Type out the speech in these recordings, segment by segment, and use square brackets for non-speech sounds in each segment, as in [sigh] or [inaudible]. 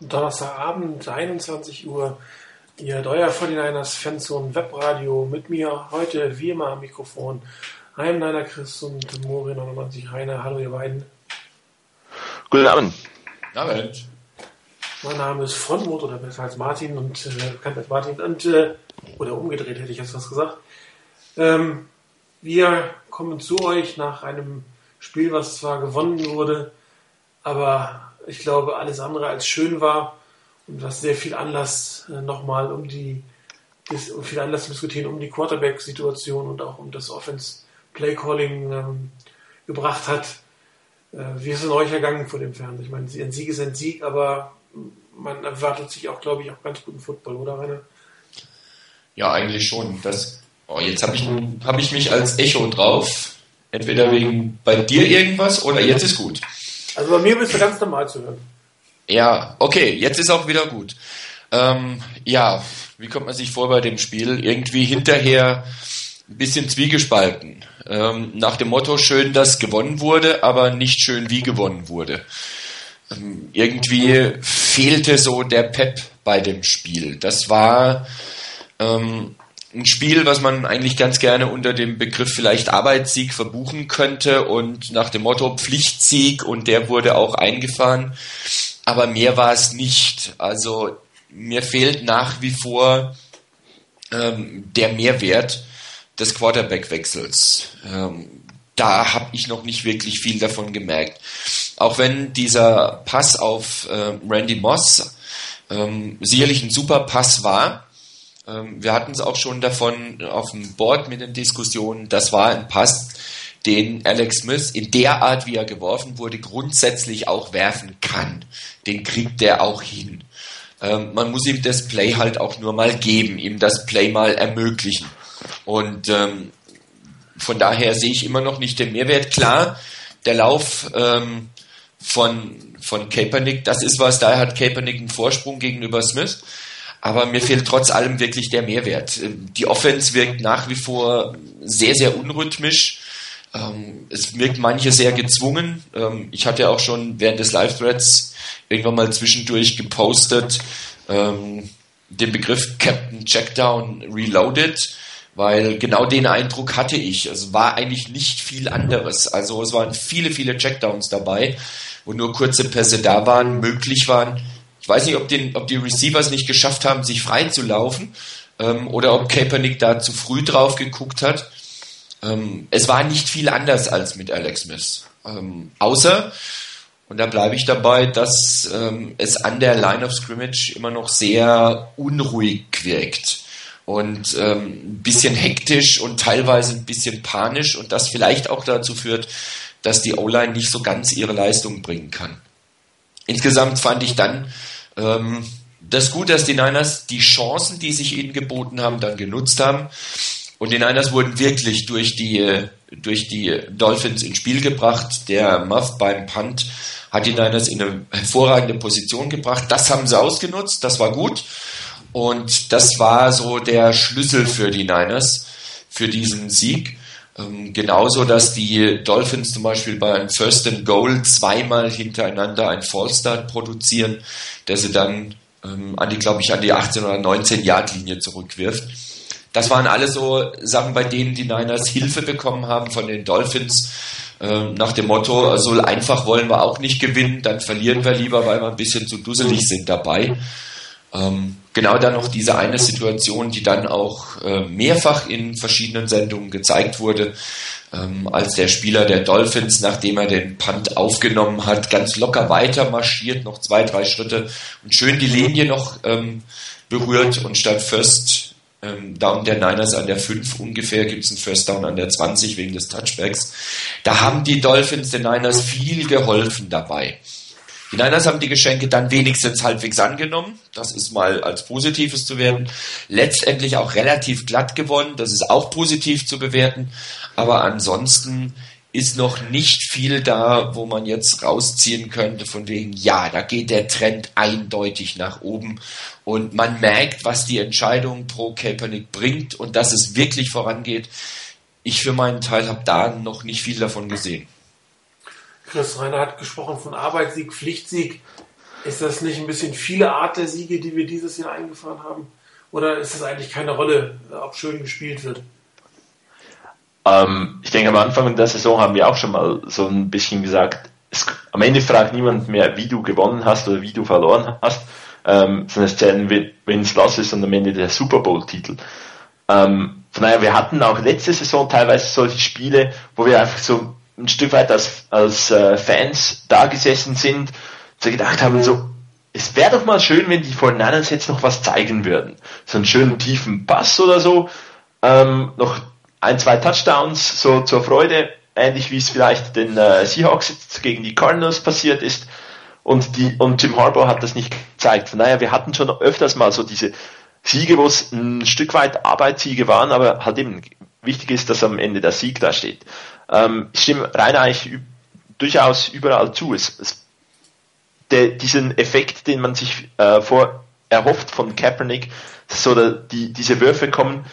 Donnerstagabend, 21 Uhr. Ihr euer 49ers Fanzone Webradio mit mir heute wie immer am Mikrofon. Heim Niner Chris und Mori 99 Heiner. Hallo ihr beiden. Guten Abend. Abend. Mein Name ist Frontmotor, oder besser als Martin und äh, bekannt als Martin und äh, oder umgedreht hätte ich jetzt was gesagt. Ähm, wir kommen zu euch nach einem Spiel, was zwar gewonnen wurde, aber ich glaube alles andere als schön war und was sehr viel Anlass äh, nochmal um die viel Anlass zu diskutieren um die Quarterback-Situation und auch um das Offense-Play-Calling ähm, gebracht hat. Äh, wie ist es euch ergangen vor dem Fernsehen? Ich meine, ein Sieg ist ein Sieg, aber man erwartet sich auch, glaube ich, auch ganz guten Football, oder Rainer? Ja, eigentlich schon. Das, oh, jetzt habe ich, hab ich mich als Echo drauf. Entweder wegen bei dir irgendwas oder jetzt ist gut. Also bei mir bist du ganz normal zu hören. Ja, okay, jetzt ist auch wieder gut. Ähm, ja, wie kommt man sich vor bei dem Spiel? Irgendwie hinterher ein bisschen zwiegespalten. Ähm, nach dem Motto, schön, dass gewonnen wurde, aber nicht schön, wie gewonnen wurde. Ähm, irgendwie fehlte so der Pep bei dem Spiel. Das war ähm, ein Spiel, was man eigentlich ganz gerne unter dem Begriff vielleicht Arbeitssieg verbuchen könnte und nach dem Motto Pflichtsieg und der wurde auch eingefahren. Aber mehr war es nicht. Also mir fehlt nach wie vor ähm, der Mehrwert des Quarterback-Wechsels. Ähm, da habe ich noch nicht wirklich viel davon gemerkt. Auch wenn dieser Pass auf äh, Randy Moss ähm, sicherlich ein super Pass war. Ähm, wir hatten es auch schon davon auf dem Board mit den Diskussionen. Das war ein Pass, den Alex Smith in der Art, wie er geworfen wurde, grundsätzlich auch werfen kann. Den kriegt er auch hin. Ähm, man muss ihm das Play halt auch nur mal geben, ihm das Play mal ermöglichen. Und ähm, von daher sehe ich immer noch nicht den Mehrwert. Klar, der Lauf ähm, von, von Kaepernick, das ist was, da hat Kaepernick einen Vorsprung gegenüber Smith. Aber mir fehlt trotz allem wirklich der Mehrwert. Die Offense wirkt nach wie vor sehr, sehr unrhythmisch. Ähm, es wirkt manche sehr gezwungen. Ähm, ich hatte ja auch schon während des Live-Threads irgendwann mal zwischendurch gepostet ähm, den Begriff Captain Checkdown Reloaded weil genau den Eindruck hatte ich. Es war eigentlich nicht viel anderes. Also es waren viele, viele Checkdowns dabei, wo nur kurze Pässe da waren, möglich waren. Ich weiß nicht, ob, den, ob die Receivers nicht geschafft haben, sich frei zu laufen ähm, oder ob Kaepernick da zu früh drauf geguckt hat. Ähm, es war nicht viel anders als mit Alex Smith. Ähm, außer, und da bleibe ich dabei, dass ähm, es an der Line of Scrimmage immer noch sehr unruhig wirkt und ähm, ein bisschen hektisch und teilweise ein bisschen panisch und das vielleicht auch dazu führt, dass die O-Line nicht so ganz ihre Leistung bringen kann. Insgesamt fand ich dann ähm, das gut, dass die Niners die Chancen, die sich ihnen geboten haben, dann genutzt haben. Und die Niners wurden wirklich durch die, durch die Dolphins ins Spiel gebracht. Der Muff beim Punt hat die Niners in eine hervorragende Position gebracht. Das haben sie ausgenutzt, das war gut. Und das war so der Schlüssel für die Niners, für diesen Sieg. Ähm, genauso, dass die Dolphins zum Beispiel bei einem First and Goal zweimal hintereinander ein Fallstart produzieren, der sie dann ähm, an die, glaube ich, an die 18 oder 19 Yard Linie zurückwirft. Das waren alle so Sachen, bei denen die Niners Hilfe bekommen haben von den Dolphins. Ähm, nach dem Motto, so einfach wollen wir auch nicht gewinnen, dann verlieren wir lieber, weil wir ein bisschen zu dusselig sind dabei. Ähm, genau dann noch diese eine Situation, die dann auch äh, mehrfach in verschiedenen Sendungen gezeigt wurde, ähm, als der Spieler der Dolphins, nachdem er den Punt aufgenommen hat, ganz locker weiter marschiert, noch zwei, drei Schritte und schön die Linie noch ähm, berührt und statt First ähm, Down der Niners an der 5 ungefähr gibt es einen First Down an der 20 wegen des Touchbacks. Da haben die Dolphins den Niners viel geholfen dabei. Die Niners haben die Geschenke dann wenigstens halbwegs angenommen. Das ist mal als Positives zu werten. Letztendlich auch relativ glatt gewonnen. Das ist auch positiv zu bewerten. Aber ansonsten ist noch nicht viel da, wo man jetzt rausziehen könnte von wegen, ja, da geht der Trend eindeutig nach oben und man merkt, was die Entscheidung pro Kaepernick bringt und dass es wirklich vorangeht. Ich für meinen Teil habe da noch nicht viel davon gesehen. Chris Reiner hat gesprochen von Arbeitssieg, Pflichtsieg. Ist das nicht ein bisschen viele Art der Siege, die wir dieses Jahr eingefahren haben? Oder ist das eigentlich keine Rolle, ob schön gespielt wird? Ähm, ich denke, am Anfang der Saison haben wir auch schon mal so ein bisschen gesagt, es, am Ende fragt niemand mehr, wie du gewonnen hast oder wie du verloren hast, ähm, sondern es zählen Wins, Losses und am Ende der Super Bowl-Titel. Ähm, von daher, wir hatten auch letzte Saison teilweise solche Spiele, wo wir einfach so ein Stück weit als, als äh, Fans da gesessen sind, so gedacht haben, so, es wäre doch mal schön, wenn die 49ers jetzt noch was zeigen würden. So einen schönen tiefen Pass oder so, ähm, noch ein, zwei Touchdowns, so zur Freude, ähnlich wie es vielleicht den äh, Seahawks jetzt gegen die Cardinals passiert ist. Und, die, und Jim Harbaugh hat das nicht gezeigt. Daher, wir hatten schon öfters mal so diese Siege, wo es ein Stück weit Arbeitssiege waren, aber halt eben wichtig ist, dass am Ende der Sieg da steht. Ähm, ich stimme rein eigentlich durchaus überall zu. Es, es, der, diesen Effekt, den man sich äh, vor erhofft von Kaepernick, so der, die, diese Würfe kommen,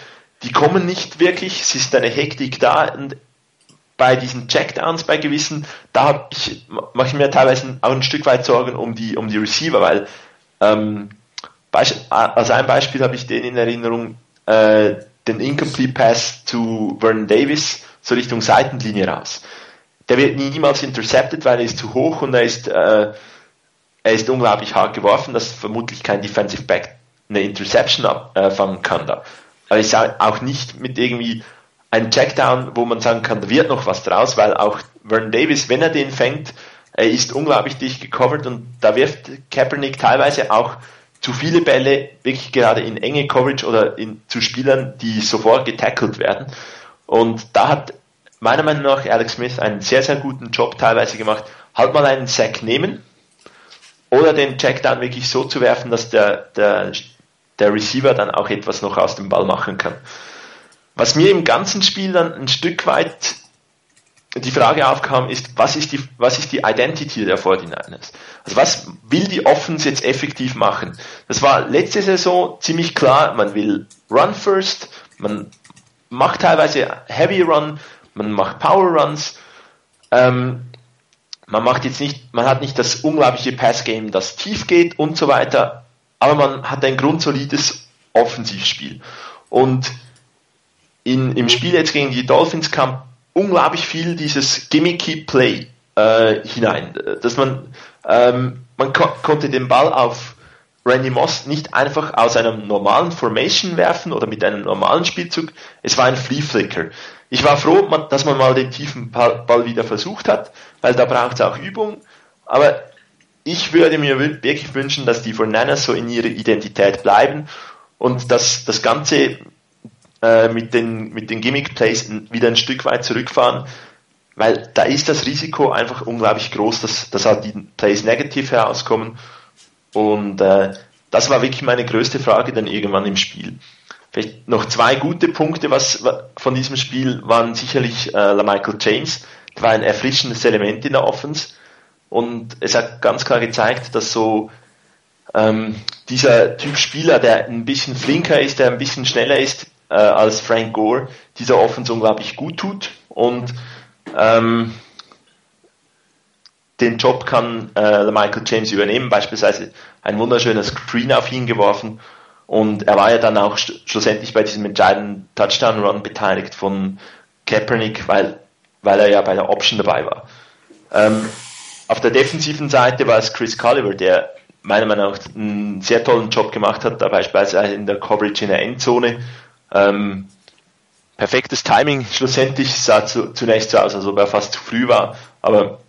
die kommen nicht wirklich, es ist eine Hektik da und bei diesen Checkdowns bei gewissen, da ich, mache ich mir teilweise auch ein Stück weit Sorgen um die, um die Receiver, weil ähm, als ein Beispiel habe ich den in Erinnerung, äh, den Incomplete Pass zu Vernon Davis, so Richtung Seitenlinie raus. Der wird niemals intercepted, weil er ist zu hoch und er ist, äh, er ist unglaublich hart geworfen, dass vermutlich kein Defensive Back eine Interception abfangen äh, kann da. Aber es ist auch nicht mit irgendwie einem Checkdown, wo man sagen kann, da wird noch was draus, weil auch Vernon Davis, wenn er den fängt, er ist unglaublich dicht gecovert und da wirft Kaepernick teilweise auch zu viele Bälle wirklich gerade in enge Coverage oder in, zu Spielern, die sofort getackelt werden. Und da hat meiner Meinung nach Alex Smith einen sehr, sehr guten Job teilweise gemacht. Halt mal einen Sack nehmen oder den Checkdown wirklich so zu werfen, dass der, der, der Receiver dann auch etwas noch aus dem Ball machen kann. Was mir im ganzen Spiel dann ein Stück weit die Frage aufkam, ist, was ist die, was ist die Identity der 49ers? Also was will die Offense jetzt effektiv machen? Das war letzte Saison ziemlich klar, man will Run first, man macht teilweise Heavy Run, man macht Power Runs, ähm, man macht jetzt nicht, man hat nicht das unglaubliche Pass Game, das tief geht und so weiter, aber man hat ein grundsolides Offensivspiel. Und in, im Spiel jetzt gegen die Dolphins kam unglaublich viel dieses gimmicky Play äh, hinein, dass man ähm, man ko konnte den Ball auf Randy Moss nicht einfach aus einem normalen Formation werfen oder mit einem normalen Spielzug. Es war ein Flea Flicker. Ich war froh, dass man mal den tiefen Ball wieder versucht hat, weil da braucht es auch Übung. Aber ich würde mir wirklich wünschen, dass die 49 so in ihrer Identität bleiben und dass das Ganze äh, mit den, mit den Gimmick Plays wieder ein Stück weit zurückfahren, weil da ist das Risiko einfach unglaublich groß, dass, dass halt die Plays negativ herauskommen. Und äh, das war wirklich meine größte Frage dann irgendwann im Spiel. Vielleicht noch zwei gute Punkte was, von diesem Spiel waren sicherlich äh, Michael James, der war ein erfrischendes Element in der Offense. Und es hat ganz klar gezeigt, dass so ähm, dieser Typ Spieler, der ein bisschen flinker ist, der ein bisschen schneller ist, äh, als Frank Gore dieser Offense unglaublich gut tut und ähm, den Job kann äh, Michael James übernehmen, beispielsweise ein wunderschöner Screen auf ihn geworfen und er war ja dann auch schlussendlich bei diesem entscheidenden Touchdown-Run beteiligt von Kaepernick, weil, weil er ja bei der Option dabei war. Ähm, auf der defensiven Seite war es Chris Culliver, der meiner Meinung nach einen sehr tollen Job gemacht hat, da beispielsweise in der Coverage in der Endzone ähm, perfektes Timing. Schlussendlich sah zu, zunächst so aus, als ob er fast zu früh war, aber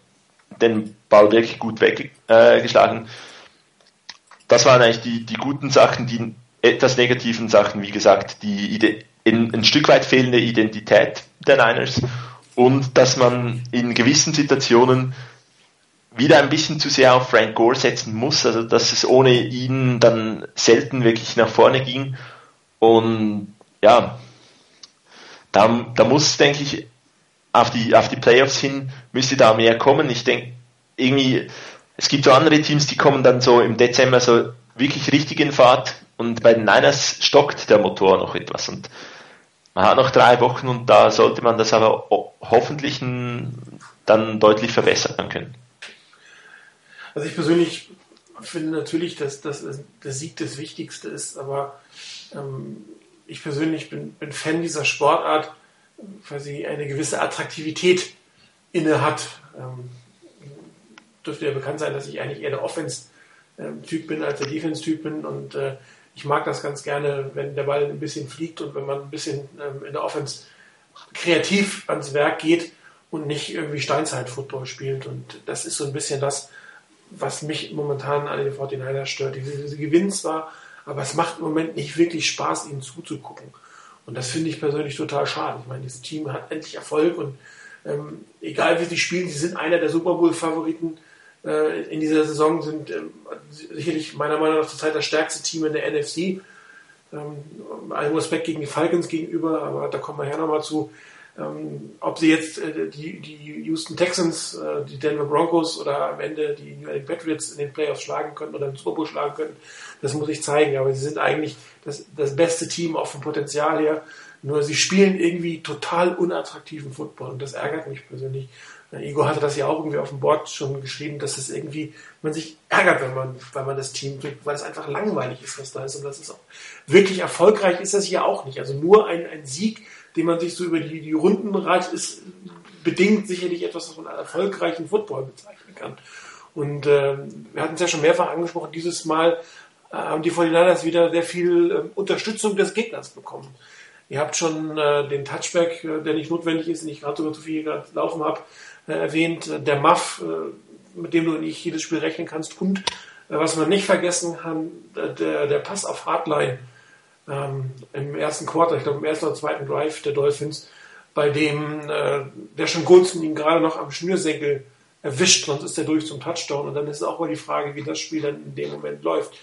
den Ball wirklich gut weggeschlagen. Das waren eigentlich die, die guten Sachen, die etwas negativen Sachen, wie gesagt, die Ide in, ein Stück weit fehlende Identität der Niners und dass man in gewissen Situationen wieder ein bisschen zu sehr auf Frank Gore setzen muss, also dass es ohne ihn dann selten wirklich nach vorne ging und ja, da, da muss, denke ich, auf die, auf die Playoffs hin müsste da mehr kommen. Ich denke, irgendwie, es gibt so andere Teams, die kommen dann so im Dezember so wirklich richtig in Fahrt und bei den Niners stockt der Motor noch etwas und man hat noch drei Wochen und da sollte man das aber hoffentlich dann deutlich verbessern können. Also ich persönlich finde natürlich, dass, dass der Sieg das Wichtigste ist, aber ähm, ich persönlich bin, bin Fan dieser Sportart, sie eine gewisse Attraktivität inne hat. Ähm, dürfte ja bekannt sein, dass ich eigentlich eher der Offense-Typ bin als der Defense-Typ bin und äh, ich mag das ganz gerne, wenn der Ball ein bisschen fliegt und wenn man ein bisschen ähm, in der Offense kreativ ans Werk geht und nicht irgendwie Steinzeit-Football spielt. Und das ist so ein bisschen das, was mich momentan an den 49ers stört. Sie gewinnen zwar, aber es macht im Moment nicht wirklich Spaß, ihnen zuzugucken. Und das finde ich persönlich total schade. Ich meine, dieses Team hat endlich Erfolg und ähm, egal wie sie spielen, sie sind einer der Super Bowl-Favoriten äh, in dieser Saison, sind ähm, sicherlich meiner Meinung nach zurzeit das stärkste Team in der NFC. Ähm, allen Respekt gegen die Falcons gegenüber, aber da kommen wir ja nochmal zu. Ähm, ob sie jetzt äh, die, die Houston Texans, äh, die Denver Broncos oder am Ende die New England Patriots in den Playoffs schlagen können oder Super Bowl schlagen können, das muss ich zeigen. Aber sie sind eigentlich das, das beste Team auch vom Potenzial her. Nur sie spielen irgendwie total unattraktiven Football und das ärgert mich persönlich. Igor hatte das ja auch irgendwie auf dem Board schon geschrieben, dass es irgendwie, man sich ärgert, wenn man, weil man das Team kriegt, weil es einfach langweilig ist, was da ist. Und das ist auch wirklich erfolgreich ist das hier auch nicht. Also nur ein, ein Sieg den man sich so über die, die Runden reicht, ist bedingt sicherlich etwas, was man als erfolgreichen Football bezeichnen kann. Und äh, wir hatten es ja schon mehrfach angesprochen, dieses Mal äh, haben die 49ers wieder sehr viel äh, Unterstützung des Gegners bekommen. Ihr habt schon äh, den Touchback, äh, der nicht notwendig ist, den ich gerade sogar zu viel laufen habe, äh, erwähnt. Der Muff, äh, mit dem du nicht jedes Spiel rechnen kannst. Und äh, was man nicht vergessen kann, der, der Pass auf Hardline ähm, im ersten Quarter, ich glaube im ersten oder zweiten Drive der Dolphins, bei dem äh, der schon Gunsten ihn gerade noch am Schnürsenkel erwischt, sonst ist er durch zum Touchdown. Und dann ist auch mal die Frage, wie das Spiel dann in dem Moment läuft.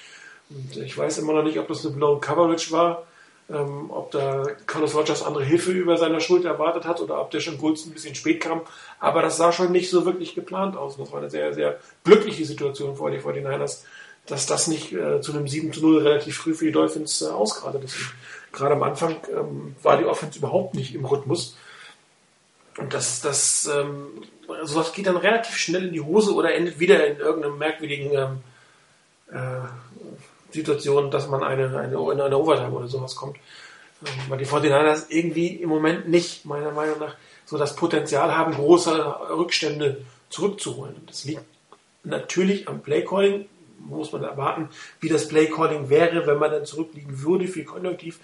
Und ich weiß immer noch nicht, ob das eine Blown Coverage war, ähm, ob da Carlos Rogers andere Hilfe über seiner Schulter erwartet hat oder ob der schon Gunsten ein bisschen spät kam. Aber das sah schon nicht so wirklich geplant aus. Das war eine sehr, sehr glückliche Situation vor die 49ers, dass das nicht äh, zu einem 7 zu 0 relativ früh für die Dolphins äh, ausgradet ist. Gerade am Anfang ähm, war die Offense überhaupt nicht im Rhythmus. Und das, das, ähm, sowas geht dann relativ schnell in die Hose oder endet wieder in irgendeinem merkwürdigen ähm, äh, Situation, dass man eine, eine, in eine Overtime oder sowas kommt. Ähm, weil die 49ers irgendwie im Moment nicht, meiner Meinung nach, so das Potenzial haben, große Rückstände zurückzuholen. Und das liegt natürlich am Playcalling, muss man erwarten, wie das Playcalling wäre, wenn man dann zurückliegen würde, viel konjunktiv.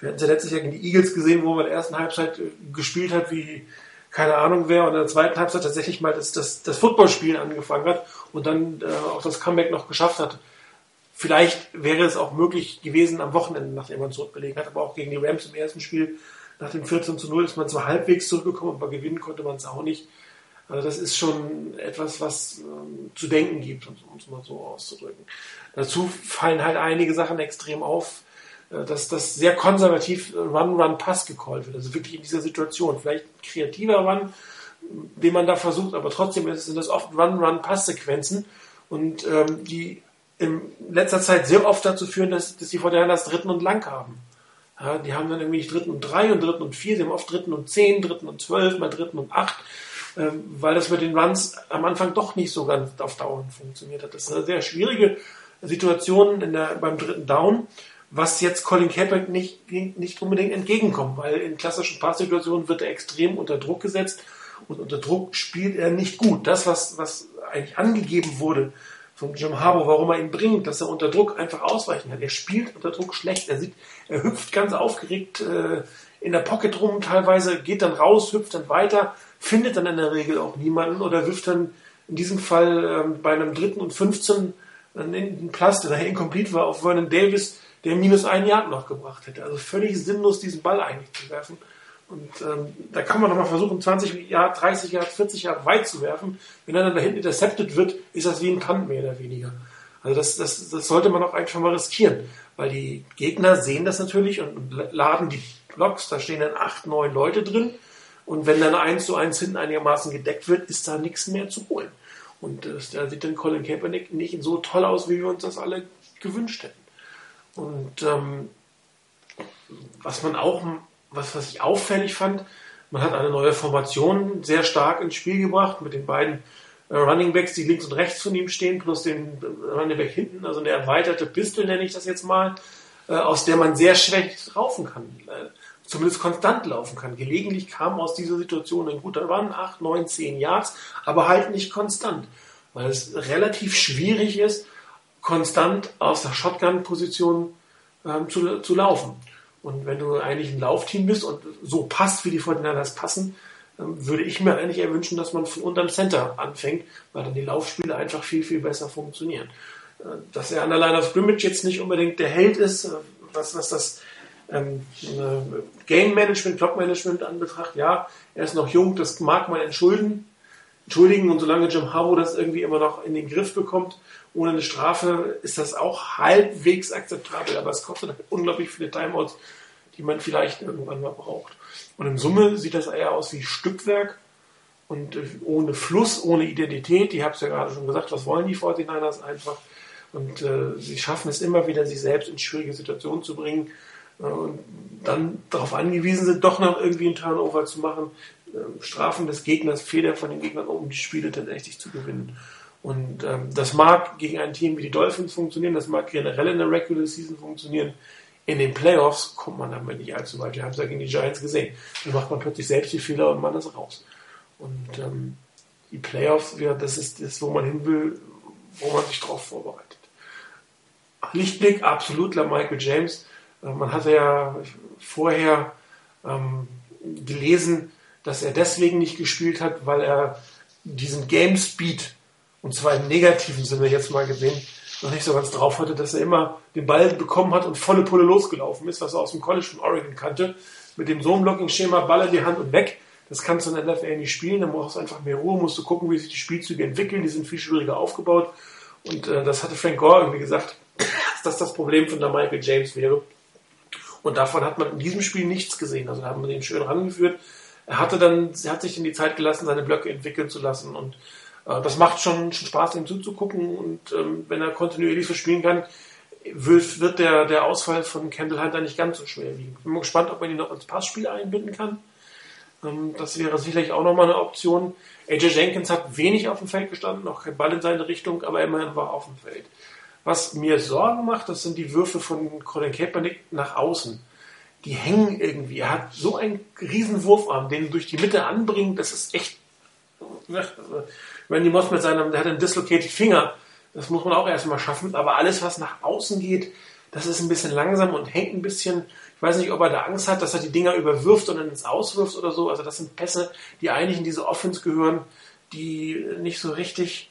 Wir hatten es ja letztes Jahr gegen die Eagles gesehen, wo man in der ersten Halbzeit äh, gespielt hat, wie keine Ahnung wer, und in der zweiten Halbzeit tatsächlich mal das, das, das Footballspielen angefangen hat und dann äh, auch das Comeback noch geschafft hat. Vielleicht wäre es auch möglich gewesen am Wochenende, nachdem man zurückgelegen hat, aber auch gegen die Rams im ersten Spiel nach dem 14 zu 0 ist man zwar halbwegs zurückgekommen, aber gewinnen konnte man es auch nicht. Also das ist schon etwas, was ähm, zu denken gibt, um es mal so auszudrücken. Dazu fallen halt einige Sachen extrem auf, äh, dass das sehr konservativ Run-Run-Pass gecallt wird. Also wirklich in dieser Situation. Vielleicht ein kreativer Run, den man da versucht, aber trotzdem sind das oft Run-Run-Pass-Sequenzen und ähm, die in letzter Zeit sehr oft dazu führen, dass, dass die Fortinanders dritten und lang haben. Ja, die haben dann irgendwie dritten und drei und dritten und vier, sie haben oft dritten und zehn, dritten und zwölf, mal dritten und acht. Ähm, weil das mit den Runs am Anfang doch nicht so ganz auf Dauer funktioniert hat. Das ist eine sehr schwierige Situation in der, beim dritten Down, was jetzt Colin Kaepernick nicht, nicht unbedingt entgegenkommt, weil in klassischen Passsituationen wird er extrem unter Druck gesetzt und unter Druck spielt er nicht gut. Das, was, was eigentlich angegeben wurde von Jim Harbour, warum er ihn bringt, dass er unter Druck einfach ausweichen kann. Er spielt unter Druck schlecht. Er, sieht, er hüpft ganz aufgeregt äh, in der Pocket rum teilweise, geht dann raus, hüpft dann weiter, findet dann in der Regel auch niemanden oder wirft dann in diesem Fall ähm, bei einem dritten und 15 einen Platz, der nachher incomplete war, auf Vernon Davis, der minus ein Yard noch gebracht hätte. Also völlig sinnlos, diesen Ball eigentlich zu werfen. Und ähm, da kann man doch mal versuchen, 20 Jahre, 30 Jahre, 40 Jahre weit zu werfen. Wenn er dann da hinten intercepted wird, ist das wie ein Punt mehr oder weniger. Also das, das, das sollte man auch eigentlich schon mal riskieren. Weil die Gegner sehen das natürlich und laden die Blocks, da stehen dann acht, neun Leute drin. Und wenn dann eins zu eins hinten einigermaßen gedeckt wird, ist da nichts mehr zu holen. Und äh, da sieht dann Colin Kaepernick nicht so toll aus, wie wir uns das alle gewünscht hätten. Und ähm, was man auch, was, was ich auffällig fand, man hat eine neue Formation sehr stark ins Spiel gebracht mit den beiden äh, Running Backs, die links und rechts von ihm stehen, plus den Running Back hinten, also eine erweiterte Pistol nenne ich das jetzt mal, äh, aus der man sehr schlecht laufen kann. Äh, zumindest konstant laufen kann. Gelegentlich kam aus dieser Situation ein guter Run, 8, 9, 10 Yards, aber halt nicht konstant, weil es relativ schwierig ist, konstant aus der Shotgun-Position ähm, zu, zu laufen. Und wenn du eigentlich ein Laufteam bist und so passt, wie die Fortinanders passen, ähm, würde ich mir eigentlich eher wünschen, dass man von unterm Center anfängt, weil dann die Laufspiele einfach viel, viel besser funktionieren. Äh, dass er an der Line of Scrimmage jetzt nicht unbedingt der Held ist, äh, was, was das ähm, äh, Game Management, Clock Management anbetracht, ja, er ist noch jung, das mag man entschulden, entschuldigen und solange Jim Harrow das irgendwie immer noch in den Griff bekommt, ohne eine Strafe, ist das auch halbwegs akzeptabel, aber es kostet halt unglaublich viele Timeouts, die man vielleicht irgendwann mal braucht. Und in Summe sieht das eher aus wie Stückwerk und äh, ohne Fluss, ohne Identität. Die habe es ja gerade schon gesagt, was wollen die 49ers einfach? Und äh, sie schaffen es immer wieder, sich selbst in schwierige Situationen zu bringen dann darauf angewiesen sind, doch noch irgendwie einen Turnover zu machen, äh, Strafen des Gegners, Fehler von den Gegnern, um die Spiele tatsächlich zu gewinnen. Und ähm, das mag gegen ein Team wie die Dolphins funktionieren, das mag generell in der Regular Season funktionieren. In den Playoffs kommt man damit nicht allzu weit. Wir haben es ja gegen die Giants gesehen. Da macht man plötzlich selbst die Fehler und man ist raus. Und ähm, die Playoffs, ja, das ist das, wo man hin will, wo man sich drauf vorbereitet. Lichtblick, absolut, Michael James. Äh, man hatte ja vorher ähm, gelesen, dass er deswegen nicht gespielt hat, weil er diesen Game Speed, und zwar im negativen Sinne jetzt mal gesehen, noch nicht so ganz drauf hatte, dass er immer den Ball bekommen hat und volle Pulle losgelaufen ist, was er aus dem College von Oregon kannte. Mit dem Zone-Blocking-Schema, Ball in die Hand und weg. Das kannst du in NFL nicht spielen, dann brauchst du einfach mehr Ruhe, musst du gucken, wie sich die Spielzüge entwickeln, die sind viel schwieriger aufgebaut. Und äh, das hatte Frank Gore irgendwie gesagt, [clears throat] dass das das Problem von der Michael James wäre. Und davon hat man in diesem Spiel nichts gesehen. Also da haben wir den schön rangeführt. Er hatte dann, er hat sich in die Zeit gelassen, seine Blöcke entwickeln zu lassen und äh, das macht schon, schon Spaß, ihm zuzugucken und ähm, wenn er kontinuierlich so spielen kann, wird, wird der, der Ausfall von Campbell Hunter nicht ganz so schwer wiegen. Ich bin mal gespannt, ob man ihn noch ins Passspiel einbinden kann. Ähm, das wäre sicherlich auch nochmal eine Option. AJ Jenkins hat wenig auf dem Feld gestanden, noch kein Ball in seine Richtung, aber immerhin war auf dem Feld. Was mir Sorgen macht, das sind die Würfe von Colin Kaepernick nach außen. Die hängen irgendwie. Er hat so einen riesen Wurfarm, den durch die Mitte anbringen, das ist echt. Randy Moss mit seinem, der hat einen dislocated Finger. Das muss man auch erstmal schaffen. Aber alles, was nach außen geht, das ist ein bisschen langsam und hängt ein bisschen. Ich weiß nicht, ob er da Angst hat, dass er die Dinger überwirft und dann ins Auswirft oder so. Also das sind Pässe, die eigentlich in diese Offense gehören, die nicht so richtig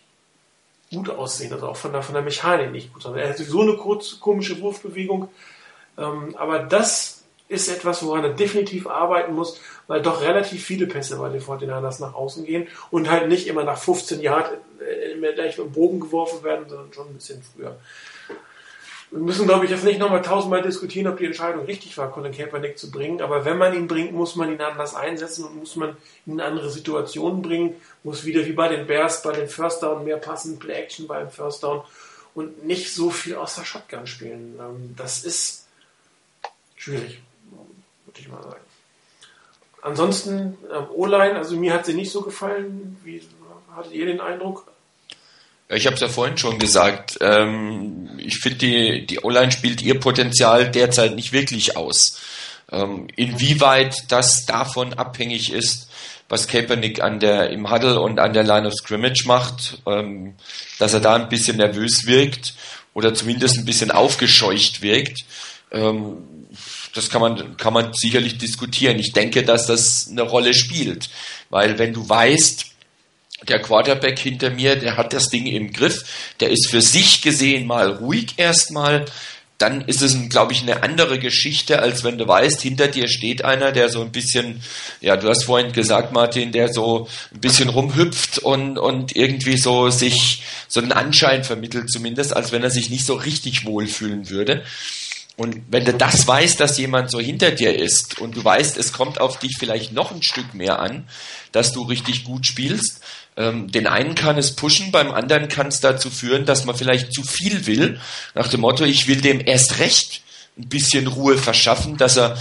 gut aussehen. Also auch von der, von der Mechanik nicht gut. Er hat so eine kurz, komische Wurfbewegung. Ähm, aber das ist etwas, woran er definitiv arbeiten muss, weil doch relativ viele Pässe bei den 49ers nach außen gehen und halt nicht immer nach 15 Jahren äh, gleich mit dem Bogen geworfen werden, sondern schon ein bisschen früher. Wir müssen, glaube ich, jetzt nicht nochmal tausendmal diskutieren, ob die Entscheidung richtig war, Colin Kaepernick zu bringen. Aber wenn man ihn bringt, muss man ihn anders einsetzen und muss man ihn in andere Situationen bringen. Muss wieder wie bei den Bears bei den First Down mehr passen, Play Action beim First Down und nicht so viel aus der Shotgun spielen. Ähm, das ist schwierig würde ich mal sagen. Ansonsten ähm, O-Line, also mir hat sie nicht so gefallen. Wie hattet ihr den Eindruck? Ich habe es ja vorhin schon gesagt. Ähm, ich finde, die, die O-Line spielt ihr Potenzial derzeit nicht wirklich aus. Ähm, inwieweit das davon abhängig ist, was Kaepernick an der, im Huddle und an der Line of Scrimmage macht, ähm, dass er da ein bisschen nervös wirkt oder zumindest ein bisschen aufgescheucht wirkt. Ähm, das kann man, kann man sicherlich diskutieren. Ich denke, dass das eine Rolle spielt. Weil wenn du weißt, der Quarterback hinter mir, der hat das Ding im Griff, der ist für sich gesehen mal ruhig erstmal, dann ist es, glaube ich, eine andere Geschichte, als wenn du weißt, hinter dir steht einer, der so ein bisschen, ja, du hast vorhin gesagt, Martin, der so ein bisschen rumhüpft und, und irgendwie so sich so einen Anschein vermittelt, zumindest, als wenn er sich nicht so richtig wohlfühlen würde. Und wenn du das weißt, dass jemand so hinter dir ist und du weißt, es kommt auf dich vielleicht noch ein Stück mehr an, dass du richtig gut spielst, ähm, den einen kann es pushen, beim anderen kann es dazu führen, dass man vielleicht zu viel will, nach dem Motto, ich will dem erst recht ein bisschen Ruhe verschaffen, dass er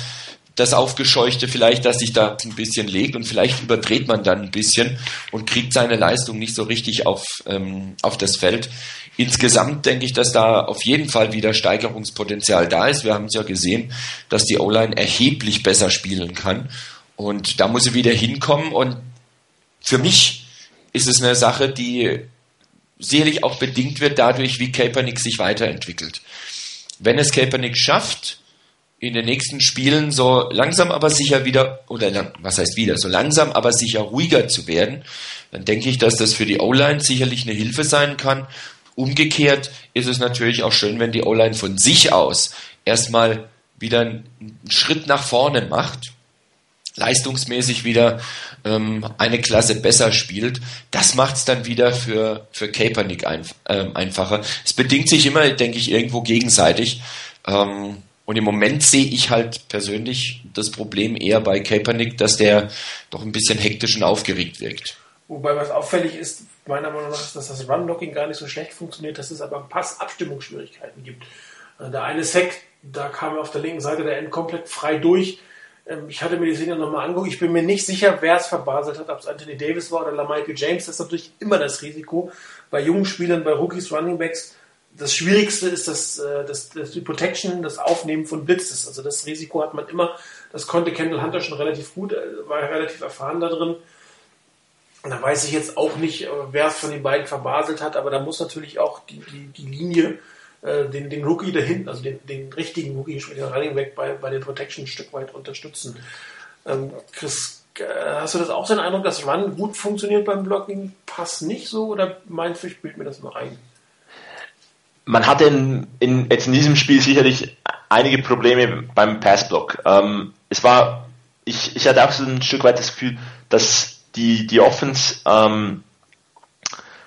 das Aufgescheuchte vielleicht, dass sich da ein bisschen legt und vielleicht überdreht man dann ein bisschen und kriegt seine Leistung nicht so richtig auf, ähm, auf das Feld. Insgesamt denke ich, dass da auf jeden Fall wieder Steigerungspotenzial da ist. Wir haben es ja gesehen, dass die O-Line erheblich besser spielen kann und da muss sie wieder hinkommen und für mich ist es eine Sache, die sicherlich auch bedingt wird dadurch, wie Kaepernick sich weiterentwickelt. Wenn es Kaepernick schafft, in den nächsten Spielen so langsam aber sicher wieder, oder lang, was heißt wieder, so langsam aber sicher ruhiger zu werden, dann denke ich, dass das für die O-Line sicherlich eine Hilfe sein kann. Umgekehrt ist es natürlich auch schön, wenn die O-Line von sich aus erstmal wieder einen Schritt nach vorne macht, leistungsmäßig wieder ähm, eine Klasse besser spielt. Das macht es dann wieder für, für Kaepernick ein, ähm, einfacher. Es bedingt sich immer, denke ich, irgendwo gegenseitig. Ähm, und im Moment sehe ich halt persönlich das Problem eher bei Kaepernick, dass der doch ein bisschen hektisch und aufgeregt wirkt. Wobei was auffällig ist, meiner Meinung nach, ist, dass das Run-Blocking gar nicht so schlecht funktioniert, dass es aber Pass-Abstimmungsschwierigkeiten gibt. Äh, der eine Sack, da kam er auf der linken Seite der End komplett frei durch. Ähm, ich hatte mir die Szene nochmal angeguckt. Ich bin mir nicht sicher, wer es verbaselt hat, ob es Anthony Davis war oder Michael James. Das ist natürlich immer das Risiko bei jungen Spielern, bei Rookies, Running Backs, das Schwierigste ist das, äh, das, das, die Protection, das Aufnehmen von Blitzes. Also das Risiko hat man immer. Das konnte Kendall Hunter schon relativ gut, äh, war relativ erfahren da drin. Und da weiß ich jetzt auch nicht, äh, wer es von den beiden verbaselt hat, aber da muss natürlich auch die, die, die Linie äh, den, den Rookie dahinten, also den, den richtigen Rookie, den Running Back bei, bei den Protection ein Stück weit unterstützen. Ähm, Chris, hast du das auch so den Eindruck, dass Run gut funktioniert beim Blocking? Pass nicht so oder meinst du, ich bild mir das nur ein? man hatte in, in, jetzt in diesem Spiel sicherlich einige Probleme beim Passblock. Ähm, es war, ich, ich hatte auch so ein Stück weit das Gefühl, dass die, die Offense, ähm,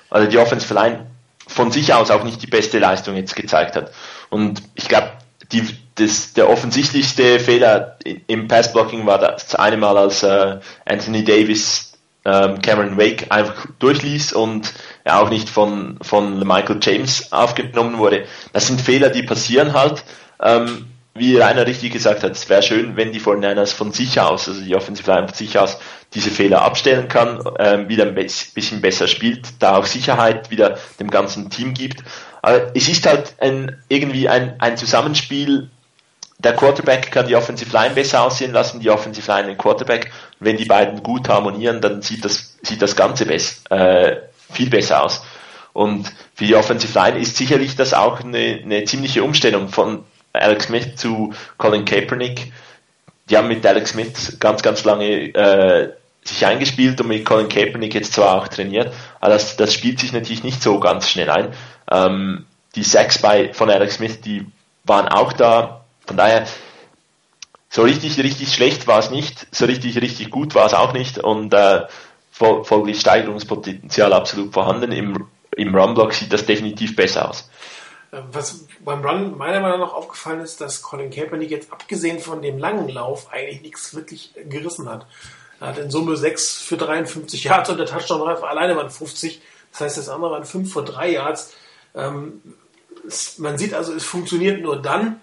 also die Offense allein von sich aus auch nicht die beste Leistung jetzt gezeigt hat. Und ich glaube, die, das, der offensichtlichste Fehler im Passblocking war das eine Mal, als äh, Anthony Davis ähm, Cameron Wake einfach durchließ und er auch nicht von, von Michael James aufgenommen wurde. Das sind Fehler, die passieren halt. Ähm, wie Rainer richtig gesagt hat, es wäre schön, wenn die 49ers von sich aus, also die Offensive Line von sich aus, diese Fehler abstellen kann, ähm, wieder ein bisschen besser spielt, da auch Sicherheit wieder dem ganzen Team gibt. Aber es ist halt ein, irgendwie ein, ein Zusammenspiel der Quarterback kann die Offensive Line besser aussehen lassen, die Offensive Line den Quarterback. wenn die beiden gut harmonieren, dann sieht das, sieht das Ganze best, äh, viel besser aus. Und für die Offensive Line ist sicherlich das auch eine, eine ziemliche Umstellung von Alex Smith zu Colin Kaepernick. Die haben mit Alex Smith ganz, ganz lange äh, sich eingespielt und mit Colin Kaepernick jetzt zwar auch trainiert, aber das, das spielt sich natürlich nicht so ganz schnell ein. Ähm, die Sacks bei, von Alex Smith, die waren auch da, von daher, so richtig, richtig schlecht war es nicht, so richtig, richtig gut war es auch nicht und äh, folglich Steigerungspotenzial absolut vorhanden. Im, im Run-Block sieht das definitiv besser aus. Was beim Run meiner Meinung nach aufgefallen ist, dass Colin Kaepernick jetzt abgesehen von dem langen Lauf eigentlich nichts wirklich gerissen hat. Er hat in Summe 6 für 53 Yards und der Touchdown alleine waren 50. Das heißt, das andere waren 5 für 3 Yards. Ähm, es, man sieht also, es funktioniert nur dann,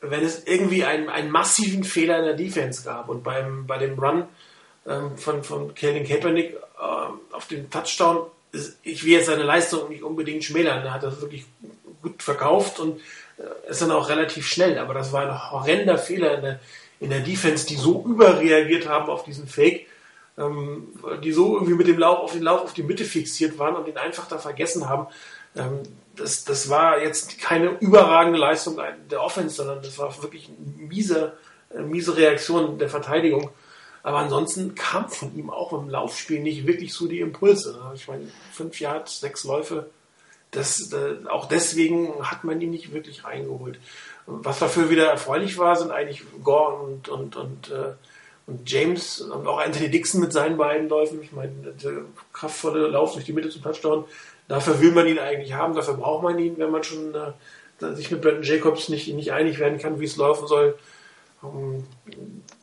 wenn es irgendwie einen, einen massiven Fehler in der Defense gab. Und beim, bei dem Run ähm, von, von Kevin Kaepernick äh, auf den Touchdown, ich will jetzt seine Leistung nicht unbedingt schmälern. Er hat das wirklich gut verkauft und äh, ist dann auch relativ schnell. Aber das war ein horrender Fehler in der, in der Defense, die so überreagiert haben auf diesen Fake, ähm, die so irgendwie mit dem Lauf auf den Lauf auf die Mitte fixiert waren und den einfach da vergessen haben. Ähm, das, das war jetzt keine überragende Leistung der Offense, sondern das war wirklich eine miese, eine miese Reaktion der Verteidigung. Aber ansonsten kam von ihm auch im Laufspiel nicht wirklich so die Impulse. Ich meine, fünf Yards, sechs Läufe, das, äh, auch deswegen hat man ihn nicht wirklich reingeholt. Was dafür wieder erfreulich war, sind eigentlich Gore und, und, und, äh, und James und auch Anthony Dixon mit seinen beiden Läufen. Ich meine, der kraftvolle Lauf durch die Mitte zum Touchdown Dafür will man ihn eigentlich haben, dafür braucht man ihn, wenn man schon äh, sich mit Brandon Jacobs nicht, nicht einig werden kann, wie es laufen soll. Ähm,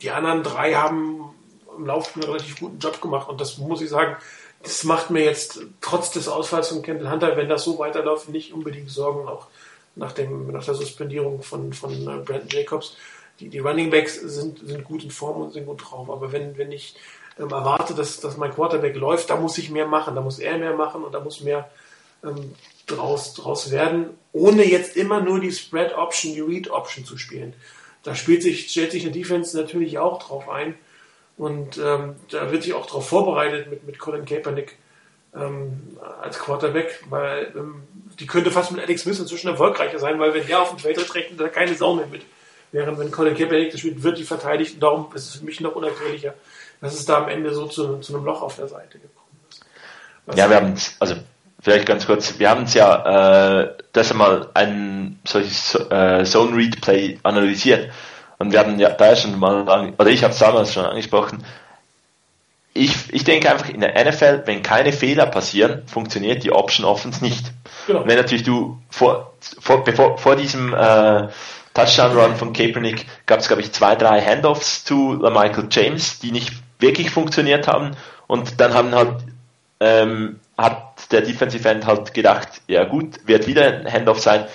die anderen drei haben im Laufspiel einen relativ guten Job gemacht und das muss ich sagen, das macht mir jetzt trotz des Ausfalls von Kendall Hunter, wenn das so weiterläuft, nicht unbedingt Sorgen, auch nach, dem, nach der Suspendierung von, von äh, Brandon Jacobs. die, die Running Backs sind, sind gut in Form und sind gut drauf. Aber wenn, wenn ich ähm, erwarte, dass, dass mein Quarterback läuft, da muss ich mehr machen, da muss er mehr machen und da muss mehr ähm, draus, draus werden, ohne jetzt immer nur die Spread Option, die Read Option zu spielen. Da spielt sich, stellt sich eine Defense natürlich auch drauf ein. Und ähm, da wird sich auch darauf vorbereitet mit, mit Colin Kaepernick ähm, als Quarterback, weil ähm, die könnte fast mit Alex Smith inzwischen erfolgreicher sein, weil wenn der auf dem Feld tritt, rechnet da keine Sau mehr mit. Während wenn Colin Kaepernick das spielt, wird die verteidigt und darum ist es für mich noch unerklärlicher, dass es da am Ende so zu, zu einem Loch auf der Seite gekommen ist. Was ja, wir haben also vielleicht ganz kurz, wir haben es ja äh, das einmal ein solches äh, Zone Read Play analysiert und wir haben ja da schon mal, oder ich habe es damals schon angesprochen, ich, ich denke einfach in der NFL, wenn keine Fehler passieren, funktioniert die Option Offense nicht. Genau. Wenn natürlich du vor, vor, bevor, vor diesem äh, Touchdown-Run von Kaepernick gab es, glaube ich, zwei, drei Handoffs zu Michael James, die nicht wirklich funktioniert haben. Und dann haben halt, ähm, hat der Defensive End halt gedacht, ja gut, wird wieder ein Handoff sein,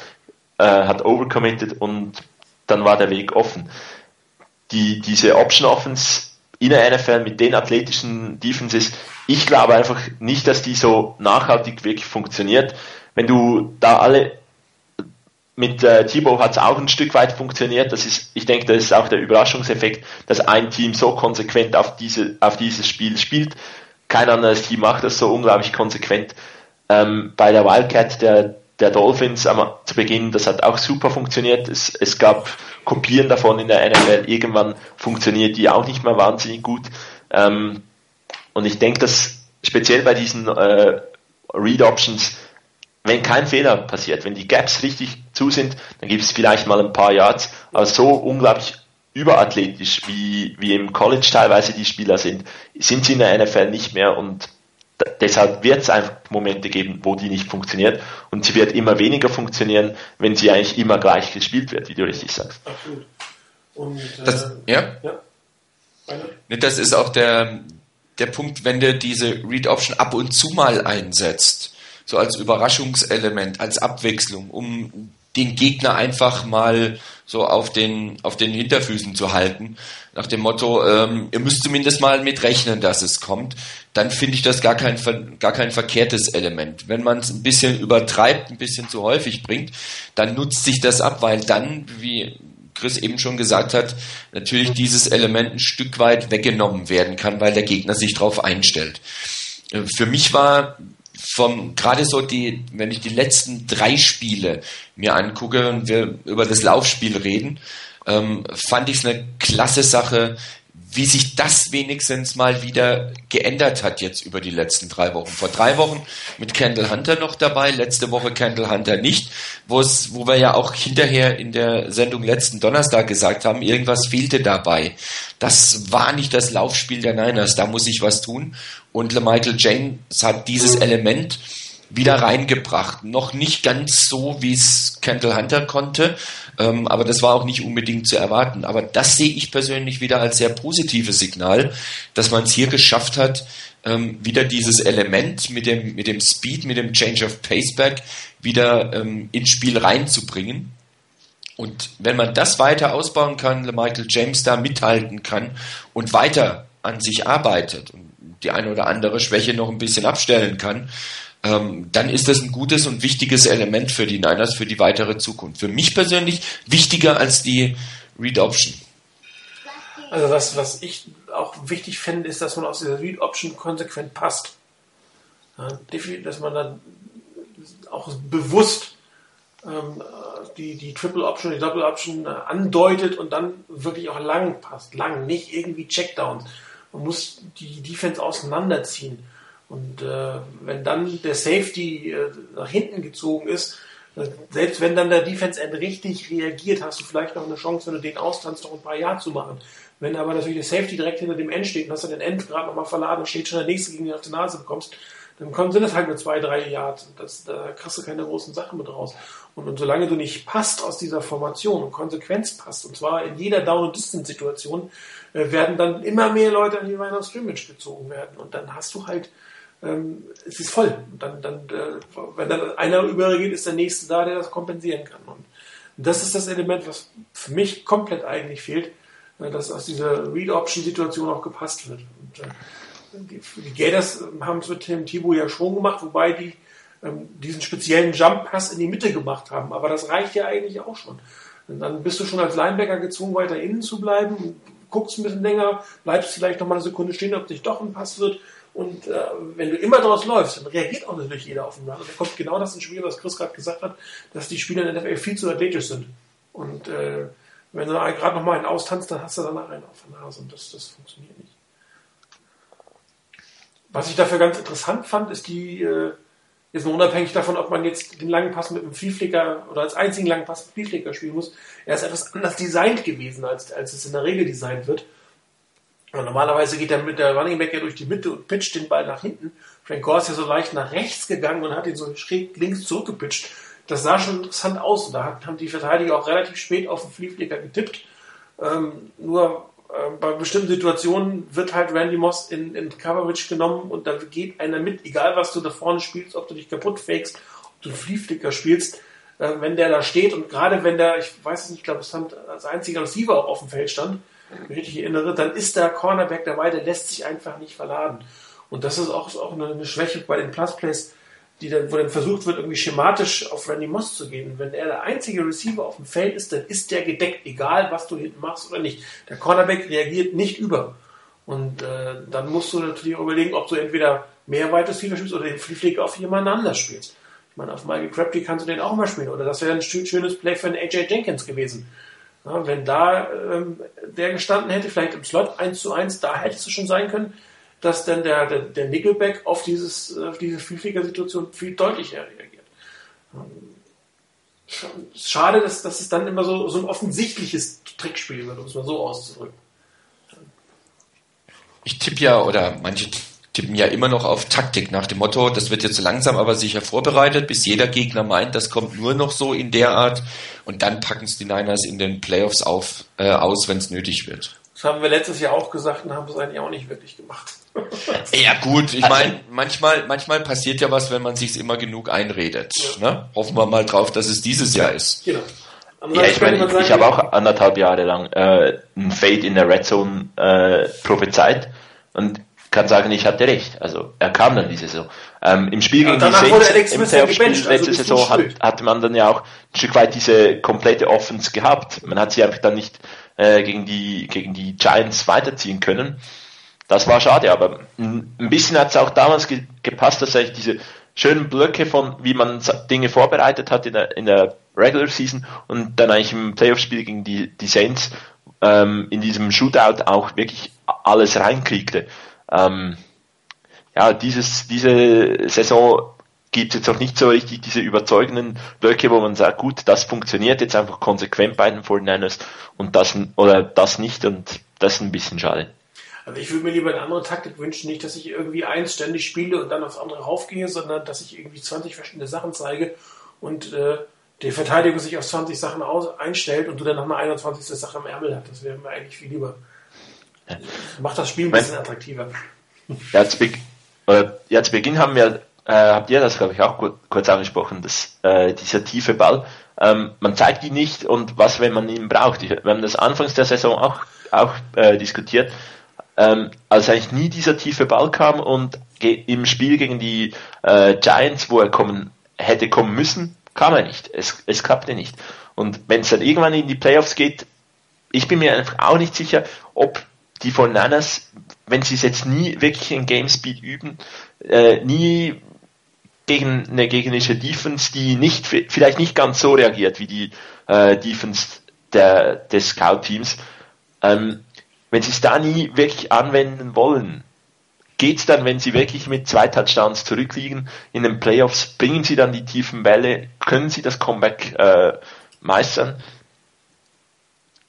äh, hat overcommitted und dann war der Weg offen. Die, diese Option Offense in der NFL mit den athletischen Defenses, ich glaube einfach nicht, dass die so nachhaltig wirklich funktioniert. Wenn du da alle mit äh, Thibaut hat es auch ein Stück weit funktioniert. Das ist, ich denke, das ist auch der Überraschungseffekt, dass ein Team so konsequent auf diese, auf dieses Spiel spielt. Kein anderes Team macht das so unglaublich konsequent. Ähm, bei der Wildcat der, der Dolphins am, zu Beginn, das hat auch super funktioniert. Es, es gab Kopien davon in der NFL. Irgendwann funktioniert die auch nicht mehr wahnsinnig gut. Ähm, und ich denke, dass speziell bei diesen äh, Read Options wenn kein Fehler passiert, wenn die Gaps richtig zu sind, dann gibt es vielleicht mal ein paar Yards, aber so unglaublich überathletisch, wie, wie im College teilweise die Spieler sind, sind sie in der NFL nicht mehr und deshalb wird es einfach Momente geben, wo die nicht funktioniert und sie wird immer weniger funktionieren, wenn sie eigentlich immer gleich gespielt wird, wie du richtig sagst. Absolut. Und, äh, das, ja? ja. Das ist auch der, der Punkt, wenn du diese Read Option ab und zu mal einsetzt so als Überraschungselement, als Abwechslung, um den Gegner einfach mal so auf den, auf den Hinterfüßen zu halten. Nach dem Motto, ähm, ihr müsst zumindest mal mit rechnen, dass es kommt. Dann finde ich das gar kein, gar kein verkehrtes Element. Wenn man es ein bisschen übertreibt, ein bisschen zu häufig bringt, dann nutzt sich das ab, weil dann, wie Chris eben schon gesagt hat, natürlich dieses Element ein Stück weit weggenommen werden kann, weil der Gegner sich darauf einstellt. Äh, für mich war vom, gerade so die, wenn ich die letzten drei Spiele mir angucke und wir über das Laufspiel reden, ähm, fand ich es eine klasse Sache, wie sich das wenigstens mal wieder geändert hat jetzt über die letzten drei Wochen. Vor drei Wochen mit Kendall Hunter noch dabei, letzte Woche Kendall Hunter nicht, wo wir ja auch hinterher in der Sendung letzten Donnerstag gesagt haben, irgendwas fehlte dabei. Das war nicht das Laufspiel der Niners, da muss ich was tun. Und Michael James hat dieses Element wieder reingebracht. Noch nicht ganz so, wie es Kendall Hunter konnte, ähm, aber das war auch nicht unbedingt zu erwarten. Aber das sehe ich persönlich wieder als sehr positives Signal, dass man es hier geschafft hat, ähm, wieder dieses Element mit dem, mit dem Speed, mit dem Change of Paceback wieder ähm, ins Spiel reinzubringen. Und wenn man das weiter ausbauen kann, Michael James da mithalten kann und weiter an sich arbeitet und die eine oder andere Schwäche noch ein bisschen abstellen kann, ähm, dann ist das ein gutes und wichtiges Element für die Niners für die weitere Zukunft. Für mich persönlich wichtiger als die Read Option. Also was, was ich auch wichtig fände, ist, dass man aus dieser Read Option konsequent passt. Ja, dass man dann auch bewusst ähm, die, die Triple Option, die Double Option äh, andeutet und dann wirklich auch lang passt. Lang, nicht irgendwie Checkdowns. Man muss die Defense auseinanderziehen. Und äh, wenn dann der Safety äh, nach hinten gezogen ist, äh, selbst wenn dann der Defense End richtig reagiert, hast du vielleicht noch eine Chance, wenn du den austanzt, noch ein paar Jahre zu machen. Wenn aber natürlich der Safety direkt hinter dem End steht und hast du den End gerade nochmal verladen und steht schon der nächste gegen den auf die Nase bekommst, dann kommen, sind es halt nur zwei, drei Yards. Das, da kriegst du keine großen Sachen mit raus. Und, und solange du nicht passt aus dieser Formation und Konsequenz passt, und zwar in jeder Down-and-Distance-Situation, äh, werden dann immer mehr Leute an die Line of Scrimmage gezogen werden. Und dann hast du halt ähm, es ist voll. Dann, dann äh, wenn dann einer übergeht, ist der nächste da, der das kompensieren kann. Und das ist das Element, was für mich komplett eigentlich fehlt, äh, dass aus dieser Read-Option-Situation auch gepasst wird. Und, äh, die, die Gators haben es mit Tim Thibault ja schon gemacht, wobei die ähm, diesen speziellen Jump-Pass in die Mitte gemacht haben. Aber das reicht ja eigentlich auch schon. Und dann bist du schon als Linebacker gezwungen, weiter innen zu bleiben, guckst ein bisschen länger, bleibst vielleicht noch mal eine Sekunde stehen, ob dich doch ein Pass wird. Und äh, wenn du immer daraus läufst, dann reagiert auch natürlich jeder auf den Run. Und da kommt genau das ins Spiel, was Chris gerade gesagt hat, dass die Spieler in der NFL viel zu athletisch sind. Und äh, wenn du gerade noch mal einen austanzt, dann hast du danach einen auf der Nase und das, das funktioniert nicht. Was ich dafür ganz interessant fand, ist die, äh, jetzt mal unabhängig davon, ob man jetzt den langen Pass mit einem Vielflicker oder als einzigen langen Pass mit Vielflicker spielen muss, er ist etwas anders designt gewesen, als, als es in der Regel designt wird. Und normalerweise geht er mit der Running Back ja durch die Mitte und pitcht den Ball nach hinten. Frank Gore ist ja so leicht nach rechts gegangen und hat ihn so schräg links zurückgepitcht. Das sah schon interessant aus. Und da haben die Verteidiger auch relativ spät auf den Flieflicker getippt. Ähm, nur äh, bei bestimmten Situationen wird halt Randy Moss in, in Coverage genommen und da geht einer mit, egal was du da vorne spielst, ob du dich kaputt fakest, ob du einen Flieflicker spielst, äh, wenn der da steht und gerade wenn der, ich weiß es nicht, ich glaube, es stand als einziger Receiver auch auf dem Feld stand, wenn ich richtig erinnere, dann ist der Cornerback dabei, der lässt sich einfach nicht verladen. Und das ist auch, ist auch eine, Schwäche bei den Plus Plays, die dann, wo dann versucht wird, irgendwie schematisch auf Randy Moss zu gehen. wenn er der einzige Receiver auf dem Feld ist, dann ist der gedeckt, egal was du hinten machst oder nicht. Der Cornerback reagiert nicht über. Und äh, dann musst du natürlich überlegen, ob du entweder mehr Wide Receiver spielst oder den Flieg auf jemanden anders spielst. Ich meine, auf Michael Crabtree kannst du den auch mal spielen. Oder das wäre ein schönes Play für einen AJ Jenkins gewesen. Ja, wenn da ähm, der gestanden hätte, vielleicht im Slot 1 zu 1, da hättest du schon sein können, dass dann der, der, der Nickelback auf, dieses, auf diese Vielflieger-Situation viel deutlicher reagiert. Schade, dass, dass es dann immer so, so ein offensichtliches Trickspiel wird, um es mal so auszudrücken. Ich tippe ja, oder manche tippen ja immer noch auf Taktik nach dem Motto, das wird jetzt langsam aber sicher vorbereitet, bis jeder Gegner meint, das kommt nur noch so in der Art und dann packen es die Niners in den Playoffs auf, äh, aus, wenn es nötig wird. Das haben wir letztes Jahr auch gesagt und haben es eigentlich auch nicht wirklich gemacht. [laughs] Ja gut, ich meine, manchmal, manchmal passiert ja was, wenn man sich immer genug einredet. Ja. Ne? Hoffen wir mal drauf, dass es dieses Jahr ist. Genau. Ja, ich meine, ich, ich habe auch anderthalb Jahre lang äh, ein Fade in der Red Zone äh, prophezeit und kann sagen, ich hatte recht. Also er kam dann diese Saison. Ähm, Im Spiel ja, gegen die Saints, im Playoff-Spiel letzte also Saison hat, hatte man dann ja auch ein Stück weit diese komplette Offense gehabt. Man hat sie einfach dann nicht äh, gegen die gegen die Giants weiterziehen können. Das war schade, aber ein bisschen hat es auch damals ge gepasst, dass eigentlich diese schönen Blöcke von, wie man Dinge vorbereitet hat in der, in der Regular Season und dann eigentlich im Playoff-Spiel gegen die, die Saints ähm, in diesem Shootout auch wirklich alles reinkriegte. Ähm, ja, dieses, diese Saison gibt es jetzt auch nicht so richtig diese überzeugenden Blöcke, wo man sagt, gut, das funktioniert jetzt einfach konsequent bei den 49ers und das, oder das nicht und das ist ein bisschen schade. Also ich würde mir lieber eine andere Taktik wünschen, nicht, dass ich irgendwie eins ständig spiele und dann aufs andere raufgehe, sondern dass ich irgendwie 20 verschiedene Sachen zeige und äh, die Verteidigung sich auf 20 Sachen einstellt und du dann noch eine 21. Sache im Ärmel hast. Das wäre mir eigentlich viel lieber. Macht das Spiel ein bisschen attraktiver. Ja, zu, Be äh, ja, zu Beginn haben wir, äh, habt ihr das, glaube ich, auch kurz angesprochen, dass äh, dieser tiefe Ball, ähm, man zeigt ihn nicht und was, wenn man ihn braucht. Wir haben das anfangs der Saison auch, auch äh, diskutiert ähm, als eigentlich nie dieser tiefe Ball kam und im Spiel gegen die äh, Giants, wo er kommen hätte kommen müssen, kam er nicht. Es, es klappte nicht. Und wenn es dann irgendwann in die Playoffs geht, ich bin mir einfach auch nicht sicher, ob die von Nanas, wenn sie es jetzt nie wirklich in Game Speed üben, äh, nie gegen eine gegnerische Defense, die nicht vielleicht nicht ganz so reagiert wie die äh, Defense der, des Scout-Teams, ähm, wenn sie es da nie wirklich anwenden wollen, geht's dann, wenn sie wirklich mit zwei Touchdowns zurückliegen in den Playoffs, bringen sie dann die tiefen Bälle, können sie das Comeback äh, meistern?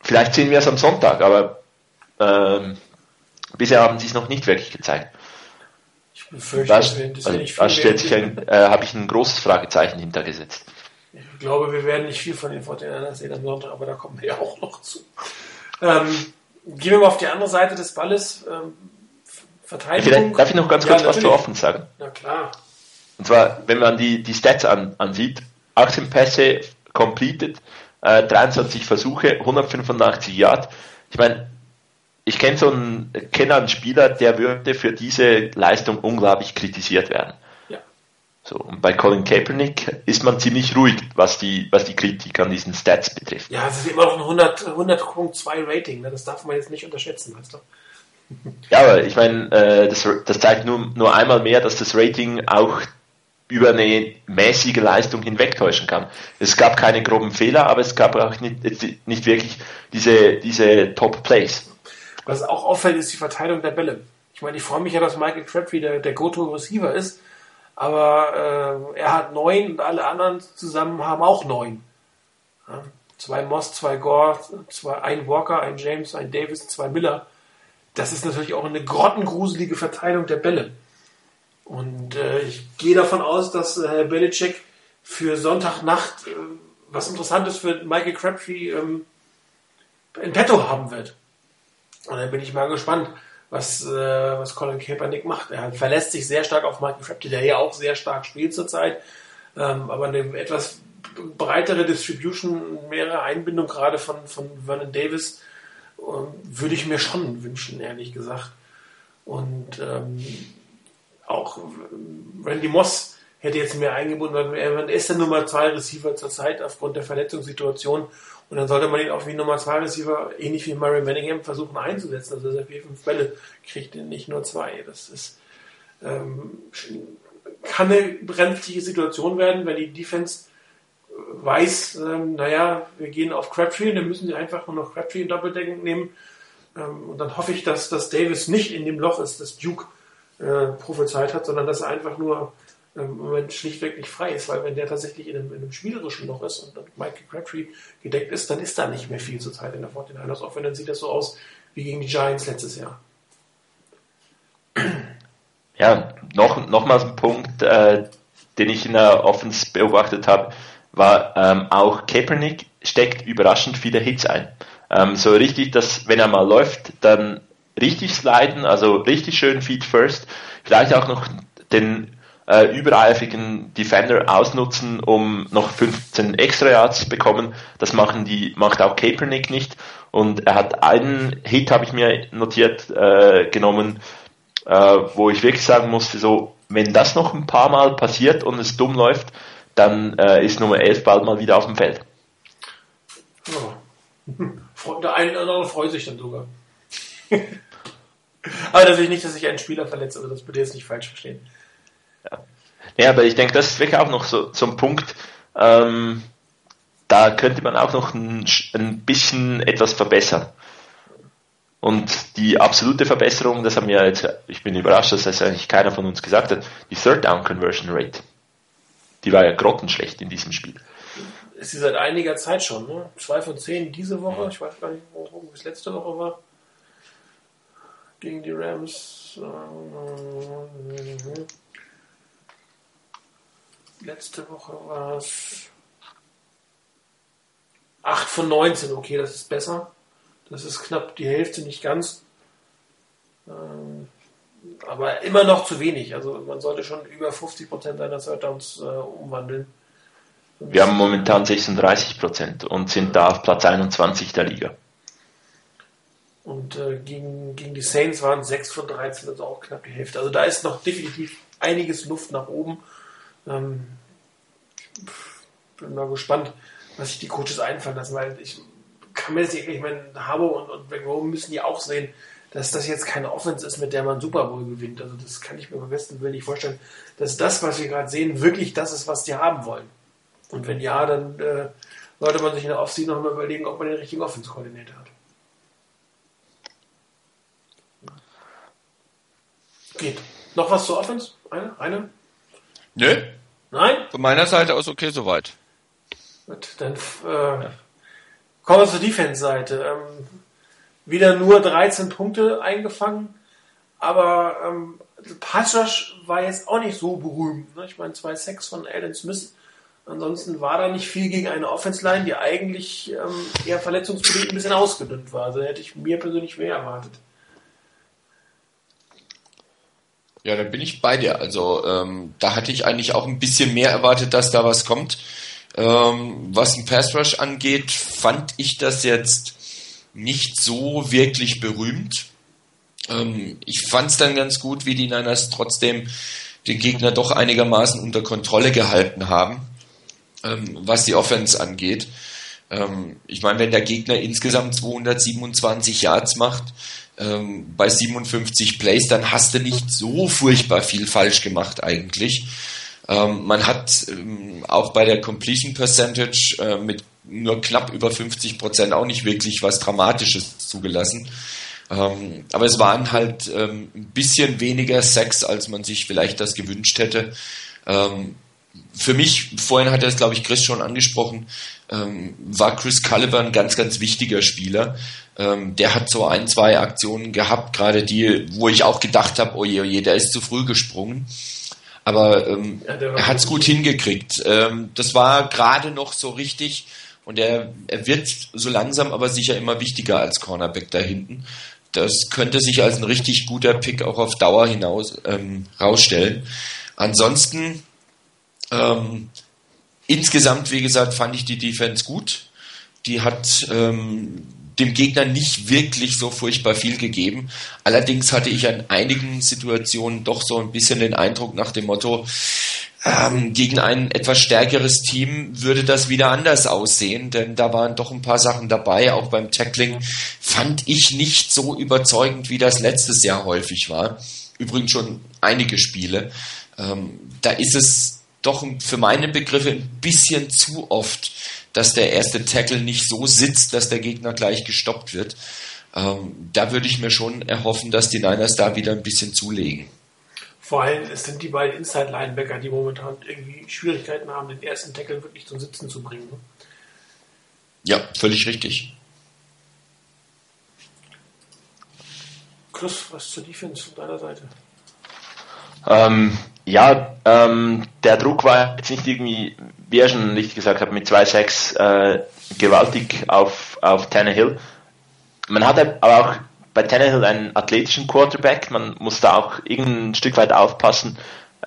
Vielleicht sehen wir es am Sonntag, aber ähm, bisher haben sie es noch nicht wirklich gezeigt. Ich befürchte, das, das also, da stellt sich ein, äh, habe ich ein großes Fragezeichen hintergesetzt. Ich glaube, wir werden nicht viel von den Fortinanders sehen am Sonntag, aber da kommen wir ja auch noch zu. Ähm, Gehen wir mal auf die andere Seite des Balles. Ähm, Verteidigung. Vielleicht darf ich noch ganz kurz ja, was zu offen sagen? Na klar. Und zwar, wenn man die, die Stats an, ansieht, 18 Pässe completed, äh, 23 Versuche, 185 Yard. Ich meine, ich kenne so einen, kenne einen Spieler, der würde für diese Leistung unglaublich kritisiert werden. Ja. So, und bei Colin Kaepernick ist man ziemlich ruhig, was die, was die Kritik an diesen Stats betrifft. Ja, es ist immer noch ein 100, 100.2 Rating, ne? das darf man jetzt nicht unterschätzen, weißt du? Ja, aber ich meine, äh, das, das zeigt nur, nur einmal mehr, dass das Rating auch über eine mäßige Leistung hinwegtäuschen kann. Es gab keine groben Fehler, aber es gab auch nicht, nicht wirklich diese, diese Top Plays. Was auch auffällt, ist die Verteilung der Bälle. Ich meine, ich freue mich ja, dass Michael Crabtree der, der Go-To-Receiver ist, aber äh, er hat neun und alle anderen zusammen haben auch neun. Ja, zwei Moss, zwei Gore, zwei, ein Walker, ein James, ein Davis, zwei Miller. Das ist natürlich auch eine grottengruselige Verteilung der Bälle. Und äh, ich gehe davon aus, dass äh, Herr Belichick für Sonntagnacht äh, was Interessantes für Michael Crabtree ähm, in petto haben wird. Und dann bin ich mal gespannt, was, äh, was Colin Kaepernick macht. Er verlässt sich sehr stark auf Michael Crabtree, der ja auch sehr stark spielt zurzeit. Ähm, aber eine etwas breitere Distribution, mehrere Einbindung gerade von, von Vernon Davis äh, würde ich mir schon wünschen, ehrlich gesagt. Und ähm, auch Randy Moss hätte jetzt mehr eingebunden, weil er ist der Nummer 2 Receiver zurzeit aufgrund der Verletzungssituation und dann sollte man ihn auch wie Nummer 2 Receiver, ähnlich wie Murray Manningham, versuchen einzusetzen. Also dass er vier, fünf Bälle kriegt, nicht nur zwei. Das ist, ähm, kann eine brenzliche Situation werden, wenn die Defense weiß, ähm, naja, wir gehen auf Crabtree, dann müssen sie einfach nur noch Crabtree in Doppeldecken nehmen. Ähm, und dann hoffe ich, dass, dass Davis nicht in dem Loch ist, das Duke äh, prophezeit hat, sondern dass er einfach nur Moment schlichtweg nicht frei ist, weil wenn der tatsächlich in einem, in einem spielerischen Loch ist und dann Michael Crabtree gedeckt ist, dann ist da nicht mehr viel zur Zeit in der 49ers, auch wenn dann sieht das so aus wie gegen die Giants letztes Jahr. Ja, noch, nochmals ein Punkt, äh, den ich in der Offense beobachtet habe, war ähm, auch Kaepernick steckt überraschend viele Hits ein. Ähm, so richtig, dass wenn er mal läuft, dann richtig sliden, also richtig schön Feed First, vielleicht auch noch den äh, übereifrigen Defender ausnutzen, um noch 15 extra Yards bekommen. Das machen die, macht auch Kaepernick nicht. Und er hat einen Hit, habe ich mir notiert, äh, genommen, äh, wo ich wirklich sagen musste, so, wenn das noch ein paar Mal passiert und es dumm läuft, dann äh, ist Nummer 11 bald mal wieder auf dem Feld. Oh. [laughs] Der eine oder andere freut sich dann sogar. [laughs] Aber natürlich nicht, dass sich ein Spieler verletzt, also das bitte jetzt nicht falsch verstehen. Ja, aber ich denke, das ist wirklich auch noch so, so ein Punkt, ähm, da könnte man auch noch ein, ein bisschen etwas verbessern. Und die absolute Verbesserung, das haben wir jetzt, ich bin überrascht, dass das eigentlich keiner von uns gesagt hat, die Third Down Conversion Rate. Die war ja grottenschlecht in diesem Spiel. Ist sie seit einiger Zeit schon, ne? Zwei von zehn diese Woche, ich weiß gar nicht, wo es letzte Woche war gegen die Rams. Letzte Woche war es 8 von 19. Okay, das ist besser. Das ist knapp die Hälfte, nicht ganz. Ähm, aber immer noch zu wenig. Also man sollte schon über 50% seiner Third Downs äh, umwandeln. Wir haben momentan 36% und sind da auf Platz 21 der Liga. Und äh, gegen, gegen die Saints waren 6 von 13, also auch knapp die Hälfte. Also da ist noch definitiv einiges Luft nach oben. Ähm, bin mal gespannt, was sich die Coaches einfallen lassen, weil ich kann mir jetzt nicht, ich meine, Harbour und, und McGowan müssen ja auch sehen, dass das jetzt keine Offense ist, mit der man Super Bowl gewinnt. Also das kann ich mir beim besten Willen nicht vorstellen, dass das, was wir gerade sehen, wirklich das ist, was die haben wollen. Und wenn ja, dann äh, sollte man sich in der Offseason noch mal überlegen, ob man den richtigen Offense-Koordinator hat. Geht. Noch was zur Offense? Eine? Eine? Nö. Nein? Von meiner Seite aus okay soweit. Gut, dann äh, kommen wir zur Defense-Seite. Ähm, wieder nur 13 Punkte eingefangen, aber ähm, Passrush war jetzt auch nicht so berühmt. Ne? Ich meine, zwei Sacks von Alan Smith. Ansonsten war da nicht viel gegen eine Offense-Line, die eigentlich ähm, eher verletzungsbedingt ein bisschen ausgedünnt war. Also hätte ich mir persönlich mehr erwartet. Ja, dann bin ich bei dir. Also ähm, da hatte ich eigentlich auch ein bisschen mehr erwartet, dass da was kommt. Ähm, was ein Pass Rush angeht, fand ich das jetzt nicht so wirklich berühmt. Ähm, ich fand es dann ganz gut, wie die Niners trotzdem den Gegner doch einigermaßen unter Kontrolle gehalten haben, ähm, was die Offense angeht. Ähm, ich meine, wenn der Gegner insgesamt 227 Yards macht, ähm, bei 57 Plays, dann hast du nicht so furchtbar viel falsch gemacht eigentlich. Ähm, man hat ähm, auch bei der Completion Percentage äh, mit nur knapp über 50 Prozent auch nicht wirklich was Dramatisches zugelassen. Ähm, aber es waren halt ähm, ein bisschen weniger Sex, als man sich vielleicht das gewünscht hätte. Ähm, für mich, vorhin hat er es, glaube ich, Chris schon angesprochen, ähm, war Chris Culliver ein ganz, ganz wichtiger Spieler. Ähm, der hat so ein, zwei Aktionen gehabt, gerade die, wo ich auch gedacht habe, oh je, oh der ist zu früh gesprungen. Aber ähm, ja, er hat es gut hingekriegt. Ähm, das war gerade noch so richtig und er, er wird so langsam aber sicher immer wichtiger als Cornerback da hinten. Das könnte sich als ein richtig guter Pick auch auf Dauer hinaus ähm, rausstellen. Ansonsten ähm, insgesamt, wie gesagt, fand ich die Defense gut. Die hat ähm, dem Gegner nicht wirklich so furchtbar viel gegeben. Allerdings hatte ich an einigen Situationen doch so ein bisschen den Eindruck nach dem Motto, ähm, gegen ein etwas stärkeres Team würde das wieder anders aussehen, denn da waren doch ein paar Sachen dabei. Auch beim Tackling fand ich nicht so überzeugend, wie das letztes Jahr häufig war. Übrigens schon einige Spiele. Ähm, da ist es doch für meine Begriffe ein bisschen zu oft, dass der erste Tackle nicht so sitzt, dass der Gegner gleich gestoppt wird. Ähm, da würde ich mir schon erhoffen, dass die Niners da wieder ein bisschen zulegen. Vor allem es sind die beiden Inside-Linebacker, die momentan irgendwie Schwierigkeiten haben, den ersten Tackle wirklich zum Sitzen zu bringen. Ja, völlig richtig. Chris, was zur Defense von deiner Seite? Ähm, ja, ähm, der Druck war jetzt nicht irgendwie, wie er schon richtig gesagt hat, mit 2-6 äh, gewaltig auf, auf Tannehill. Man hat aber auch bei Tannehill einen athletischen Quarterback. Man muss da auch irgendein Stück weit aufpassen,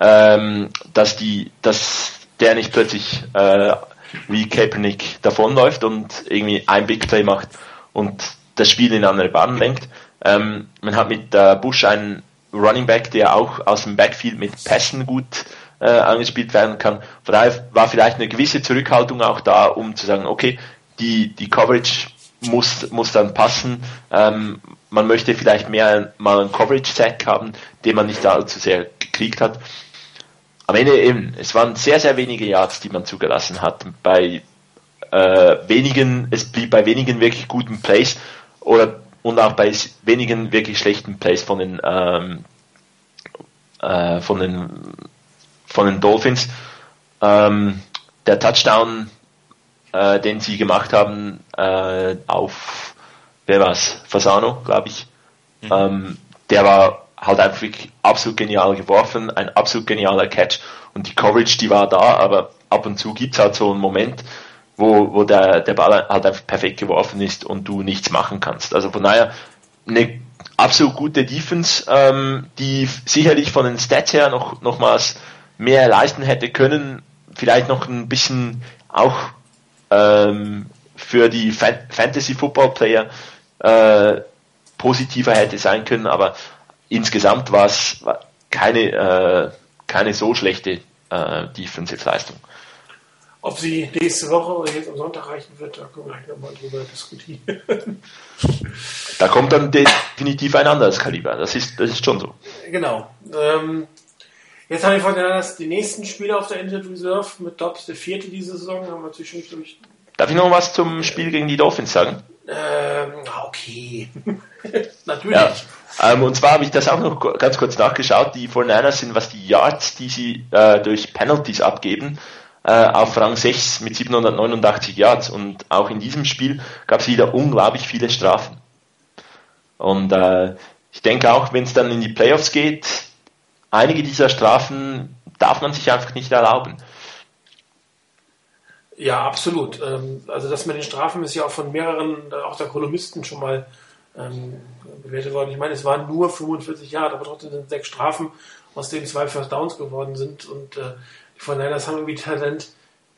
ähm, dass die, dass der nicht plötzlich äh, wie Kaepernick davonläuft und irgendwie ein Big Play macht und das Spiel in andere Bahnen lenkt. Ähm, man hat mit äh, Bush einen Running Back, der auch aus dem Backfield mit Pässen gut äh, angespielt werden kann. Von daher war vielleicht eine gewisse Zurückhaltung auch da, um zu sagen, okay, die, die Coverage muss, muss dann passen. Ähm, man möchte vielleicht mehr mal einen Coverage-Sack haben, den man nicht allzu sehr gekriegt hat. Am Ende eben, es waren sehr, sehr wenige Yards, die man zugelassen hat. Bei äh, wenigen, es blieb bei wenigen wirklich guten Plays oder und auch bei wenigen wirklich schlechten Plays von den ähm, äh, von den von den Dolphins. Ähm, der Touchdown, äh, den sie gemacht haben äh, auf wer war's? Fasano, glaube ich. Mhm. Ähm, der war halt einfach absolut genial geworfen, ein absolut genialer Catch und die Coverage, die war da, aber ab und zu gibt's halt so einen Moment, wo, wo der, der Ball halt einfach perfekt geworfen ist und du nichts machen kannst. Also von daher eine absolut gute Defense, ähm, die sicherlich von den Stats her noch nochmals mehr leisten hätte können, vielleicht noch ein bisschen auch ähm, für die Fantasy Football Player äh, positiver hätte sein können, aber insgesamt war es keine, äh, keine so schlechte äh, Defensive-Leistung. Ob sie nächste Woche oder jetzt am Sonntag reichen wird, da können wir gleich nochmal drüber diskutieren. [laughs] da kommt dann definitiv ein anderes Kaliber, das ist, das ist schon so. Genau. Ähm, jetzt haben wir von der die nächsten Spiele auf der Injured Reserve mit Dobbs, der vierte diese Saison, haben wir zwischendurch durch. Darf ich noch was zum Spiel gegen die Dolphins sagen? Ähm, okay. [laughs] Natürlich. Ja. Ähm, und zwar habe ich das auch noch ganz kurz nachgeschaut. Die 49ers sind, was die Yards, die sie äh, durch Penalties abgeben, äh, auf Rang 6 mit 789 Yards. Und auch in diesem Spiel gab es wieder unglaublich viele Strafen. Und äh, ich denke auch, wenn es dann in die Playoffs geht, einige dieser Strafen darf man sich einfach nicht erlauben. Ja, absolut. Ähm, also das mit den Strafen ist ja auch von mehreren, äh, auch der Kolumnisten schon mal ähm, bewertet worden. Ich meine, es waren nur 45 Jahre, aber trotzdem sind sechs Strafen, aus denen zwei First Downs geworden sind. Und äh, von Niners haben irgendwie Talent,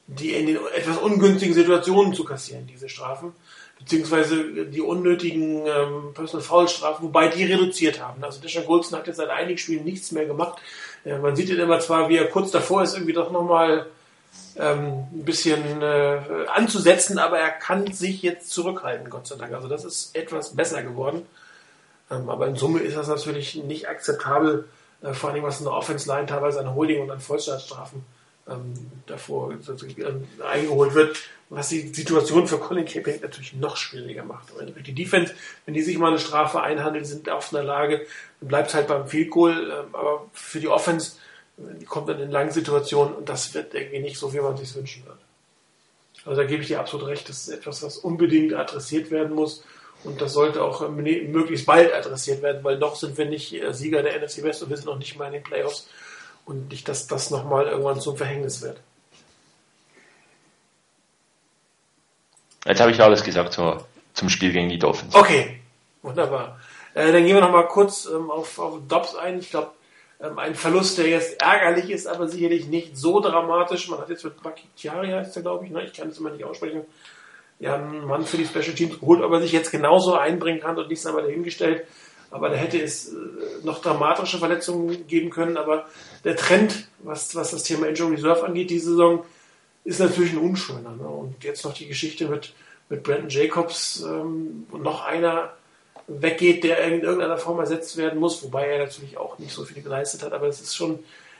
die in den etwas ungünstigen Situationen zu kassieren, diese Strafen, beziehungsweise die unnötigen ähm, Personal Foul Strafen, wobei die reduziert haben. Also Deshaun Goldston hat jetzt seit einigen Spielen nichts mehr gemacht. Ja, man sieht ihn immer zwar, wie er kurz davor ist, irgendwie doch nochmal ähm, ein bisschen äh, anzusetzen, aber er kann sich jetzt zurückhalten, Gott sei Dank. Also das ist etwas besser geworden. Ähm, aber in Summe ist das natürlich nicht akzeptabel, äh, vor allem was in der Offense-Line teilweise an Holding und an Vollstartstrafen ähm, davor ähm, eingeholt wird, was die Situation für Colin Kaepernick natürlich noch schwieriger macht. Aber die Defense, wenn die sich mal eine Strafe einhandeln, sind auf einer Lage, dann bleibt es halt beim Field Goal, äh, aber für die Offense die kommt dann in langen Situationen und das wird irgendwie nicht so, wie man sich wünschen wird. Also da gebe ich dir absolut recht, das ist etwas, was unbedingt adressiert werden muss und das sollte auch möglichst bald adressiert werden, weil noch sind wir nicht äh, Sieger der NFC West und wir sind noch nicht mal in den Playoffs und nicht, dass das nochmal irgendwann zum Verhängnis wird. Jetzt habe ich alles gesagt zur, zum Spiel gegen die Dolphins. Okay, wunderbar. Äh, dann gehen wir nochmal kurz ähm, auf, auf Dobbs ein. Ich glaube, ähm, ein Verlust, der jetzt ärgerlich ist, aber sicherlich nicht so dramatisch. Man hat jetzt mit Bakhtiari, heißt er, glaube ich, ne? ich kann es immer nicht aussprechen, ja, einen Mann für die Special Teams geholt, ob er sich jetzt genauso einbringen kann und nichts einmal dahingestellt. Aber da hätte es äh, noch dramatische Verletzungen geben können. Aber der Trend, was, was das Thema Injury Reserve angeht, diese Saison, ist natürlich ein unschöner. Ne? Und jetzt noch die Geschichte mit, mit Brandon Jacobs ähm, und noch einer, weggeht, der in irgendeiner Form ersetzt werden muss, wobei er natürlich auch nicht so viel geleistet hat, aber es ist schon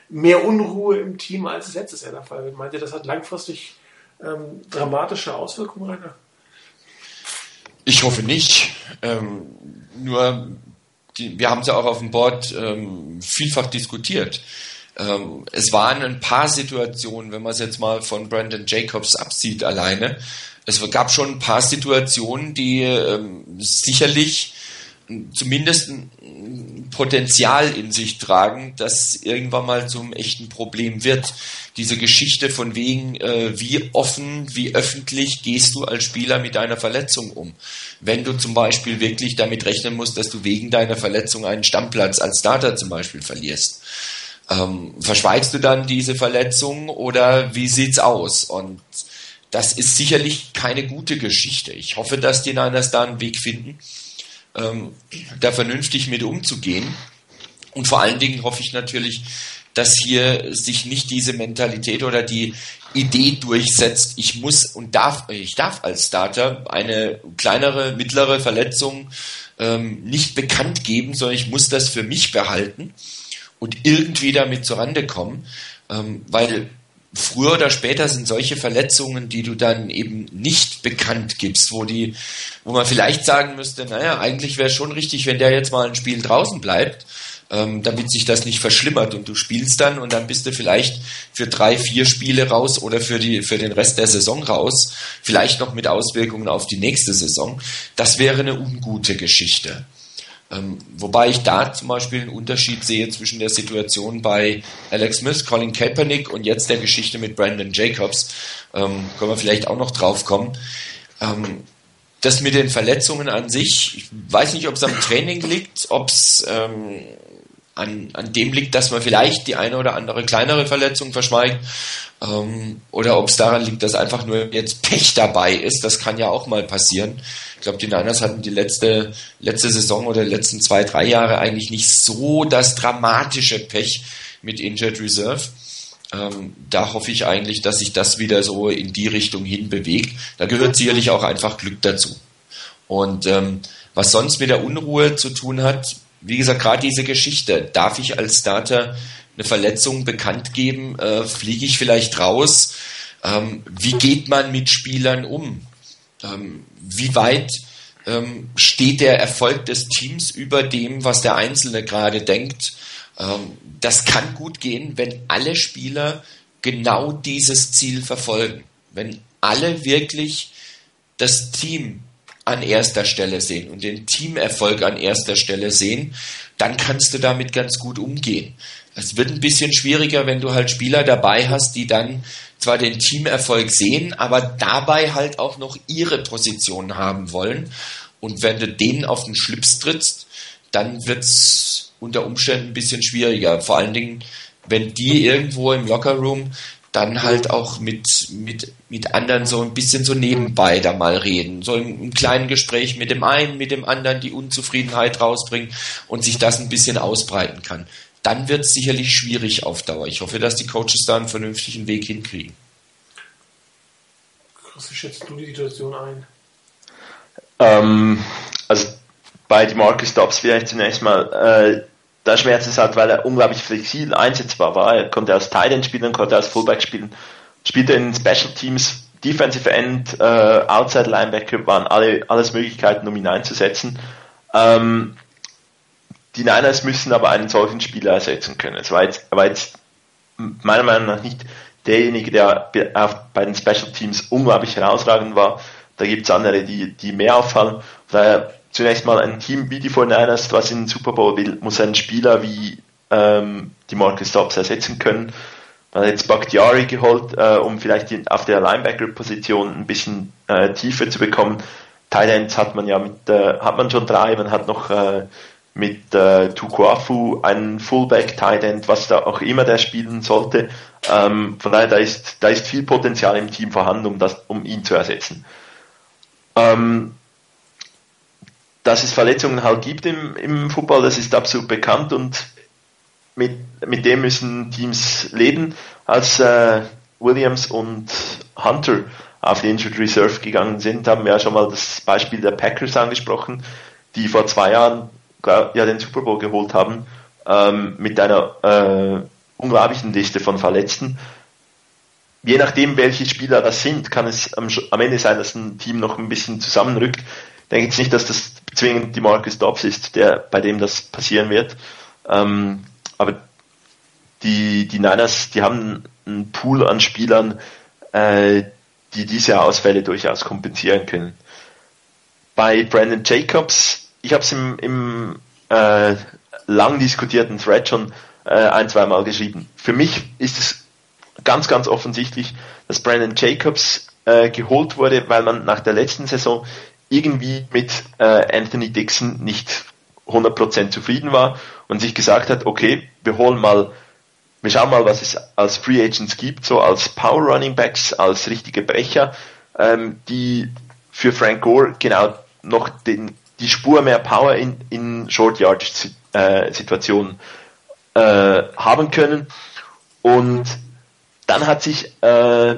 mehr Unruhe im Team, als es letztes Jahr der Fall. Meint ihr, das hat langfristig ähm, dramatische Auswirkungen, Rainer? Ich hoffe nicht. Ähm, nur, die, wir haben es ja auch auf dem Board ähm, vielfach diskutiert. Ähm, es waren ein paar Situationen, wenn man es jetzt mal von Brandon Jacobs absieht alleine, es gab schon ein paar Situationen, die ähm, sicherlich zumindest ein Potenzial in sich tragen, das irgendwann mal zum echten Problem wird. Diese Geschichte von wegen, äh, wie offen, wie öffentlich gehst du als Spieler mit deiner Verletzung um? Wenn du zum Beispiel wirklich damit rechnen musst, dass du wegen deiner Verletzung einen Stammplatz als Starter zum Beispiel verlierst. Ähm, verschweigst du dann diese Verletzung oder wie sieht's aus? Und das ist sicherlich keine gute Geschichte. Ich hoffe, dass die Niners da einen Weg finden, ähm, da vernünftig mit umzugehen. Und vor allen Dingen hoffe ich natürlich, dass hier sich nicht diese Mentalität oder die Idee durchsetzt, ich muss und darf, ich darf als Starter eine kleinere, mittlere Verletzung ähm, nicht bekannt geben, sondern ich muss das für mich behalten und irgendwie damit zurande kommen, ähm, weil früher oder später sind solche Verletzungen, die du dann eben nicht bekannt gibst, wo die, wo man vielleicht sagen müsste, naja, eigentlich wäre es schon richtig, wenn der jetzt mal ein Spiel draußen bleibt, ähm, damit sich das nicht verschlimmert und du spielst dann und dann bist du vielleicht für drei, vier Spiele raus oder für die, für den Rest der Saison raus, vielleicht noch mit Auswirkungen auf die nächste Saison. Das wäre eine ungute Geschichte. Ähm, wobei ich da zum Beispiel einen Unterschied sehe zwischen der Situation bei Alex Smith, Colin Kaepernick und jetzt der Geschichte mit Brandon Jacobs. Ähm, können wir vielleicht auch noch drauf kommen. Ähm, das mit den Verletzungen an sich, ich weiß nicht, ob es am Training liegt, ob es ähm, an, an dem liegt, dass man vielleicht die eine oder andere kleinere Verletzung verschweigt ähm, oder ob es daran liegt, dass einfach nur jetzt Pech dabei ist. Das kann ja auch mal passieren. Ich glaube, die Niners hatten die letzte, letzte Saison oder die letzten zwei, drei Jahre eigentlich nicht so das dramatische Pech mit Injured Reserve. Ähm, da hoffe ich eigentlich, dass sich das wieder so in die Richtung hin bewegt. Da gehört sicherlich auch einfach Glück dazu. Und ähm, was sonst mit der Unruhe zu tun hat, wie gesagt, gerade diese Geschichte, darf ich als Starter eine Verletzung bekannt geben, äh, fliege ich vielleicht raus, ähm, wie geht man mit Spielern um? Ähm, wie weit ähm, steht der Erfolg des Teams über dem, was der Einzelne gerade denkt? Ähm, das kann gut gehen, wenn alle Spieler genau dieses Ziel verfolgen. Wenn alle wirklich das Team an erster Stelle sehen und den Teamerfolg an erster Stelle sehen, dann kannst du damit ganz gut umgehen. Es wird ein bisschen schwieriger, wenn du halt Spieler dabei hast, die dann zwar den Teamerfolg sehen, aber dabei halt auch noch ihre Position haben wollen. Und wenn du denen auf den Schlips trittst, dann wird's unter Umständen ein bisschen schwieriger. Vor allen Dingen, wenn die irgendwo im Lockerroom dann halt auch mit, mit, mit anderen so ein bisschen so nebenbei da mal reden. So im, im kleinen Gespräch mit dem einen, mit dem anderen die Unzufriedenheit rausbringen und sich das ein bisschen ausbreiten kann. Dann wird es sicherlich schwierig auf Dauer. Ich hoffe, dass die Coaches da einen vernünftigen Weg hinkriegen. Chris, wie schätzt du die Situation ein? Ähm, also bei Marcus Dobbs vielleicht zunächst mal, äh, da schmerzt es halt, weil er unglaublich flexibel einsetzbar war. Er konnte als Tight spielen, konnte als Fullback spielen, spielte in Special Teams, Defensive End, äh, Outside Linebacker, waren alle, alles Möglichkeiten, um ihn einzusetzen. Ähm, die Niners müssen aber einen solchen Spieler ersetzen können. Es war jetzt, war jetzt meiner Meinung nach nicht derjenige, der bei den Special Teams unglaublich herausragend war. Da gibt es andere, die, die mehr auffallen. Daher zunächst mal ein Team wie die 49ers, was in den Super Bowl will, muss einen Spieler wie ähm, die Marcus Dobbs ersetzen können. Man hat jetzt Bakhtiari geholt, äh, um vielleicht die, auf der Linebacker-Position ein bisschen äh, Tiefe zu bekommen. Thailands hat man ja mit, äh, hat man schon drei, man hat noch äh, mit äh, Tukuafu einen Fullback Tight was da auch immer der spielen sollte. Ähm, von daher, da ist, da ist viel Potenzial im Team vorhanden, um das, um ihn zu ersetzen. Ähm, dass es Verletzungen halt gibt im, im Football, das ist absolut bekannt und mit, mit dem müssen Teams leben. Als äh, Williams und Hunter auf die Injured Reserve gegangen sind, haben wir ja schon mal das Beispiel der Packers angesprochen, die vor zwei Jahren ja den Super Bowl geholt haben ähm, mit einer äh, unglaublichen Liste von Verletzten. Je nachdem, welche Spieler das sind, kann es am, am Ende sein, dass ein Team noch ein bisschen zusammenrückt. Denke jetzt nicht, dass das zwingend die Marcus Dobbs ist, der, bei dem das passieren wird. Ähm, aber die, die Niners, die haben einen Pool an Spielern, äh, die diese Ausfälle durchaus kompensieren können. Bei Brandon Jacobs, ich habe es im, im äh, lang diskutierten Thread schon äh, ein, zwei Mal geschrieben. Für mich ist es ganz, ganz offensichtlich, dass Brandon Jacobs äh, geholt wurde, weil man nach der letzten Saison irgendwie mit äh, Anthony Dixon nicht 100% zufrieden war und sich gesagt hat, okay, wir holen mal, wir schauen mal, was es als Free Agents gibt, so als Power Running Backs, als richtige Brecher, ähm, die für Frank Gore genau noch den, die Spur mehr Power in, in Short Yard äh, Situationen äh, haben können. Und dann hat sich äh,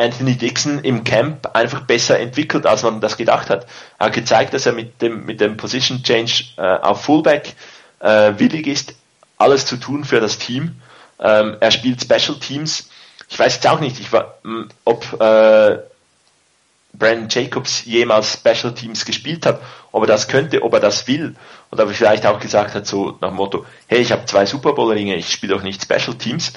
Anthony Dixon im Camp einfach besser entwickelt, als man das gedacht hat. Er hat gezeigt, dass er mit dem, mit dem Position Change äh, auf Fullback äh, willig ist, alles zu tun für das Team. Ähm, er spielt Special Teams. Ich weiß jetzt auch nicht, ich war, ob äh, Brandon Jacobs jemals Special Teams gespielt hat, ob er das könnte, ob er das will. Und ob er vielleicht auch gesagt hat, so nach dem Motto, hey, ich habe zwei Super Bowl Ringe, ich spiele doch nicht Special Teams.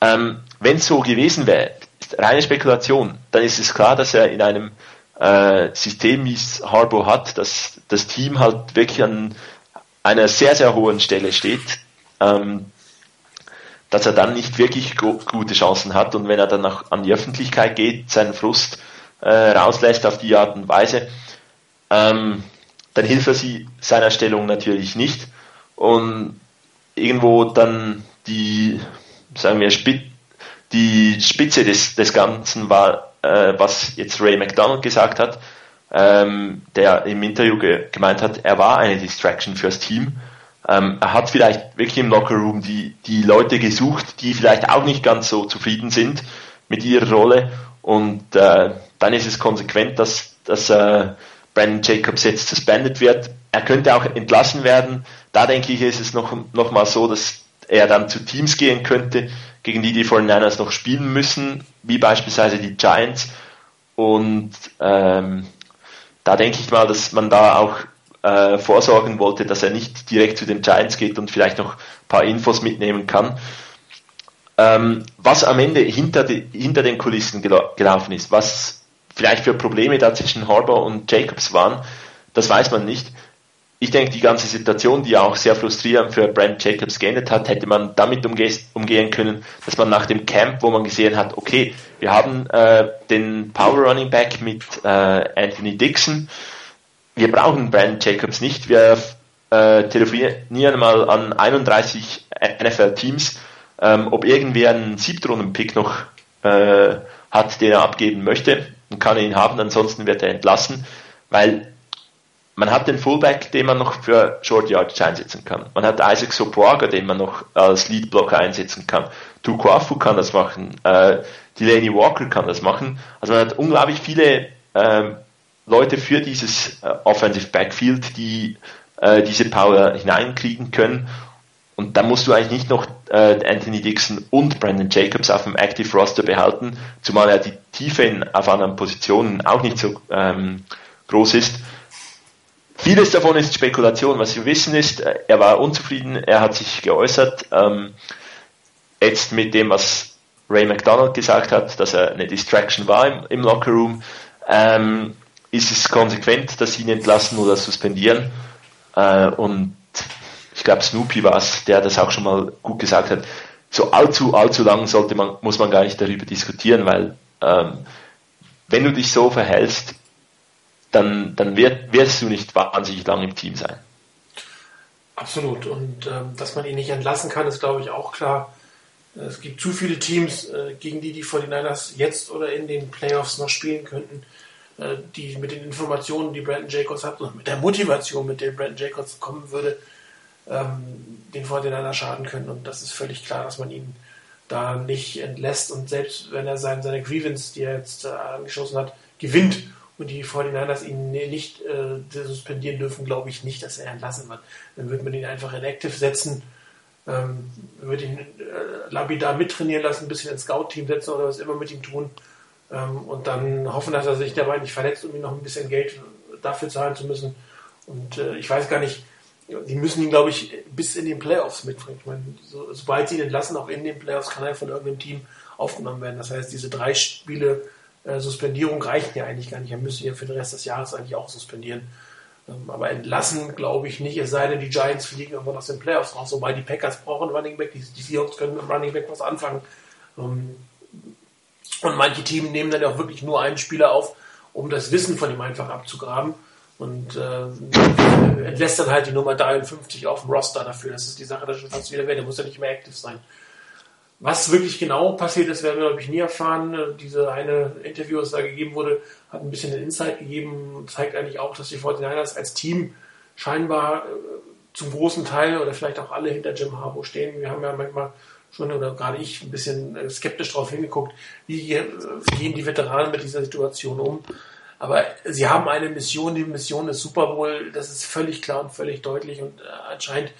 Ähm, Wenn es so gewesen wäre, reine Spekulation, dann ist es klar, dass er in einem äh, System, wie es Harbour hat, dass das Team halt wirklich an einer sehr, sehr hohen Stelle steht, ähm, dass er dann nicht wirklich gute Chancen hat. Und wenn er dann auch an die Öffentlichkeit geht, seinen Frust äh, rauslässt auf die Art und Weise, ähm, dann hilft er sie seiner Stellung natürlich nicht. Und irgendwo dann die, sagen wir, Spit die Spitze des, des Ganzen war, äh, was jetzt Ray McDonald gesagt hat, ähm, der im Interview ge gemeint hat, er war eine Distraction fürs Team. Ähm, er hat vielleicht wirklich im Lockerroom die, die Leute gesucht, die vielleicht auch nicht ganz so zufrieden sind mit ihrer Rolle. Und äh, dann ist es konsequent, dass, dass äh, Brandon Jacobs jetzt suspended wird. Er könnte auch entlassen werden. Da denke ich, ist es noch, noch mal so, dass er dann zu Teams gehen könnte, gegen die die 49ers noch spielen müssen, wie beispielsweise die Giants. Und ähm, da denke ich mal, dass man da auch äh, vorsorgen wollte, dass er nicht direkt zu den Giants geht und vielleicht noch ein paar Infos mitnehmen kann. Ähm, was am Ende hinter, die, hinter den Kulissen gela gelaufen ist, was vielleicht für Probleme da zwischen Harbour und Jacobs waren, das weiß man nicht ich denke, die ganze Situation, die auch sehr frustrierend für Brand Jacobs geendet hat, hätte man damit umge umgehen können, dass man nach dem Camp, wo man gesehen hat, okay, wir haben äh, den Power Running Back mit äh, Anthony Dixon, wir brauchen Brand Jacobs nicht, wir äh, telefonieren mal an 31 NFL-Teams, ähm, ob irgendwer einen Siebtrunden-Pick noch äh, hat, den er abgeben möchte, dann kann ihn haben, ansonsten wird er entlassen, weil man hat den Fullback, den man noch für Short Yardage einsetzen kann. Man hat Isaac Sopoaga, den man noch als Leadblocker einsetzen kann. Tukuafu kann das machen. Äh, Delaney Walker kann das machen. Also man hat unglaublich viele äh, Leute für dieses äh, Offensive Backfield, die äh, diese Power hineinkriegen können. Und da musst du eigentlich nicht noch äh, Anthony Dixon und Brandon Jacobs auf dem Active Roster behalten, zumal ja die Tiefe in, auf anderen Positionen auch nicht so ähm, groß ist. Vieles davon ist Spekulation. Was wir wissen ist, äh, er war unzufrieden, er hat sich geäußert. Ähm, jetzt mit dem, was Ray McDonald gesagt hat, dass er eine Distraction war im, im Locker Room, ähm, ist es konsequent, dass sie ihn entlassen oder suspendieren. Äh, und ich glaube, Snoopy war es, der das auch schon mal gut gesagt hat. So allzu, allzu lang sollte man, muss man gar nicht darüber diskutieren, weil ähm, wenn du dich so verhältst, dann, dann wird, wirst du nicht wahnsinnig lang im Team sein. Absolut. Und ähm, dass man ihn nicht entlassen kann, ist, glaube ich, auch klar. Es gibt zu viele Teams, äh, gegen die die 49ers jetzt oder in den Playoffs noch spielen könnten, äh, die mit den Informationen, die Brandon Jacobs hat und mit der Motivation, mit der Brandon Jacobs kommen würde, ähm, den 49ers schaden können. Und das ist völlig klar, dass man ihn da nicht entlässt. Und selbst wenn er sein, seine Grievance, die er jetzt äh, angeschossen hat, gewinnt und die 49ers ihn nicht äh, suspendieren dürfen, glaube ich nicht, dass er entlassen wird. Dann wird man ihn einfach in Active setzen, ähm, wird ihn äh, lapidar mittrainieren lassen, ein bisschen ins Scout-Team setzen oder was immer mit ihm tun ähm, und dann hoffen, dass er sich dabei nicht verletzt, um ihm noch ein bisschen Geld dafür zahlen zu müssen. Und äh, ich weiß gar nicht, die müssen ihn, glaube ich, bis in den Playoffs mitbringen. Ich meine, so, sobald sie ihn entlassen, auch in den Playoffs, kann er von irgendeinem Team aufgenommen werden. Das heißt, diese drei Spiele äh, Suspendierung reicht ja eigentlich gar nicht. Er müsste ja für den Rest des Jahres eigentlich auch suspendieren. Ähm, aber entlassen glaube ich nicht, es sei denn, die Giants fliegen irgendwann aus den Playoffs raus, wobei die Packers brauchen Running Back, die, Seahawks können mit Running Back was anfangen. Ähm, und manche Teams nehmen dann auch wirklich nur einen Spieler auf, um das Wissen von ihm einfach abzugraben und äh, entlässt dann halt die Nummer 53 auf dem Roster dafür. Das ist die Sache, dass schon fast wieder wert. Der muss ja nicht mehr aktiv sein. Was wirklich genau passiert ist, werden wir, glaube ich, nie erfahren. Diese eine Interview, das da gegeben wurde, hat ein bisschen den Insight gegeben, zeigt eigentlich auch, dass die 49ers als Team scheinbar äh, zum großen Teil oder vielleicht auch alle hinter Jim Harbour stehen. Wir haben ja manchmal schon, oder gerade ich, ein bisschen äh, skeptisch darauf hingeguckt, wie äh, gehen die Veteranen mit dieser Situation um. Aber sie haben eine Mission, die Mission ist Super Bowl, das ist völlig klar und völlig deutlich und anscheinend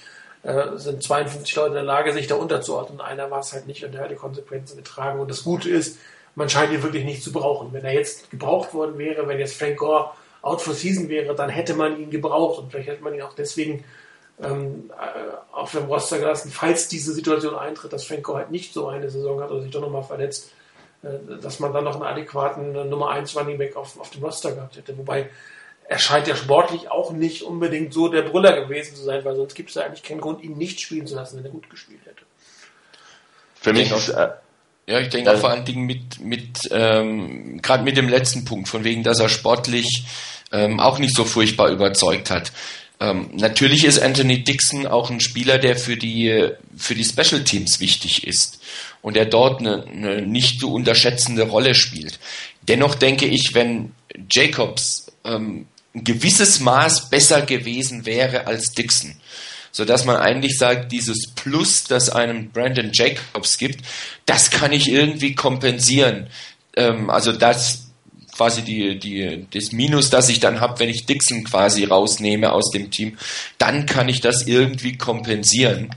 äh, sind 52 Leute in der Lage, sich da unterzuordnen. Einer war es halt nicht und der hat die Konsequenzen getragen. Und das Gute ist, man scheint ihn wirklich nicht zu brauchen. Wenn er jetzt gebraucht worden wäre, wenn jetzt Frank Gore out for season wäre, dann hätte man ihn gebraucht und vielleicht hätte man ihn auch deswegen ähm, äh, auf dem Roster gelassen, falls diese Situation eintritt, dass Frank Gore halt nicht so eine Saison hat oder sich doch nochmal verletzt, äh, dass man dann noch einen adäquaten äh, Nummer 1 Running Back auf, auf dem Roster gehabt hätte. Wobei er scheint ja sportlich auch nicht unbedingt so der Brüller gewesen zu sein, weil sonst gibt es ja eigentlich keinen Grund, ihn nicht spielen zu lassen, wenn er gut gespielt hätte. Für mich ist, äh, ja, ich denke auch vor allen Dingen mit, mit ähm, gerade mit dem letzten Punkt, von wegen, dass er sportlich ähm, auch nicht so furchtbar überzeugt hat. Ähm, natürlich ist Anthony Dixon auch ein Spieler, der für die, für die Special Teams wichtig ist und der dort eine, eine nicht zu unterschätzende Rolle spielt. Dennoch denke ich, wenn Jacobs ähm, ein gewisses Maß besser gewesen wäre als Dixon. So dass man eigentlich sagt, dieses Plus, das einem Brandon Jacobs gibt, das kann ich irgendwie kompensieren. Ähm, also das quasi die, die, das Minus, das ich dann habe, wenn ich Dixon quasi rausnehme aus dem Team, dann kann ich das irgendwie kompensieren.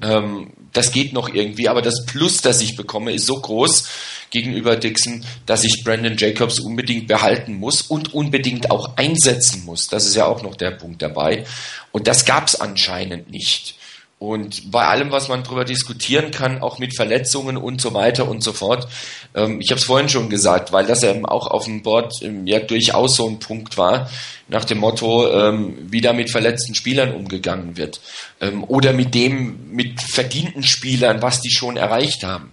Ähm, das geht noch irgendwie, aber das Plus, das ich bekomme, ist so groß, gegenüber Dixon, dass ich Brandon Jacobs unbedingt behalten muss und unbedingt auch einsetzen muss. Das ist ja auch noch der Punkt dabei. Und das gab es anscheinend nicht. Und bei allem, was man darüber diskutieren kann, auch mit Verletzungen und so weiter und so fort, ähm, ich habe es vorhin schon gesagt, weil das eben auch auf dem Board ähm, ja durchaus so ein Punkt war, nach dem Motto, ähm, wie da mit verletzten Spielern umgegangen wird. Ähm, oder mit dem, mit verdienten Spielern, was die schon erreicht haben.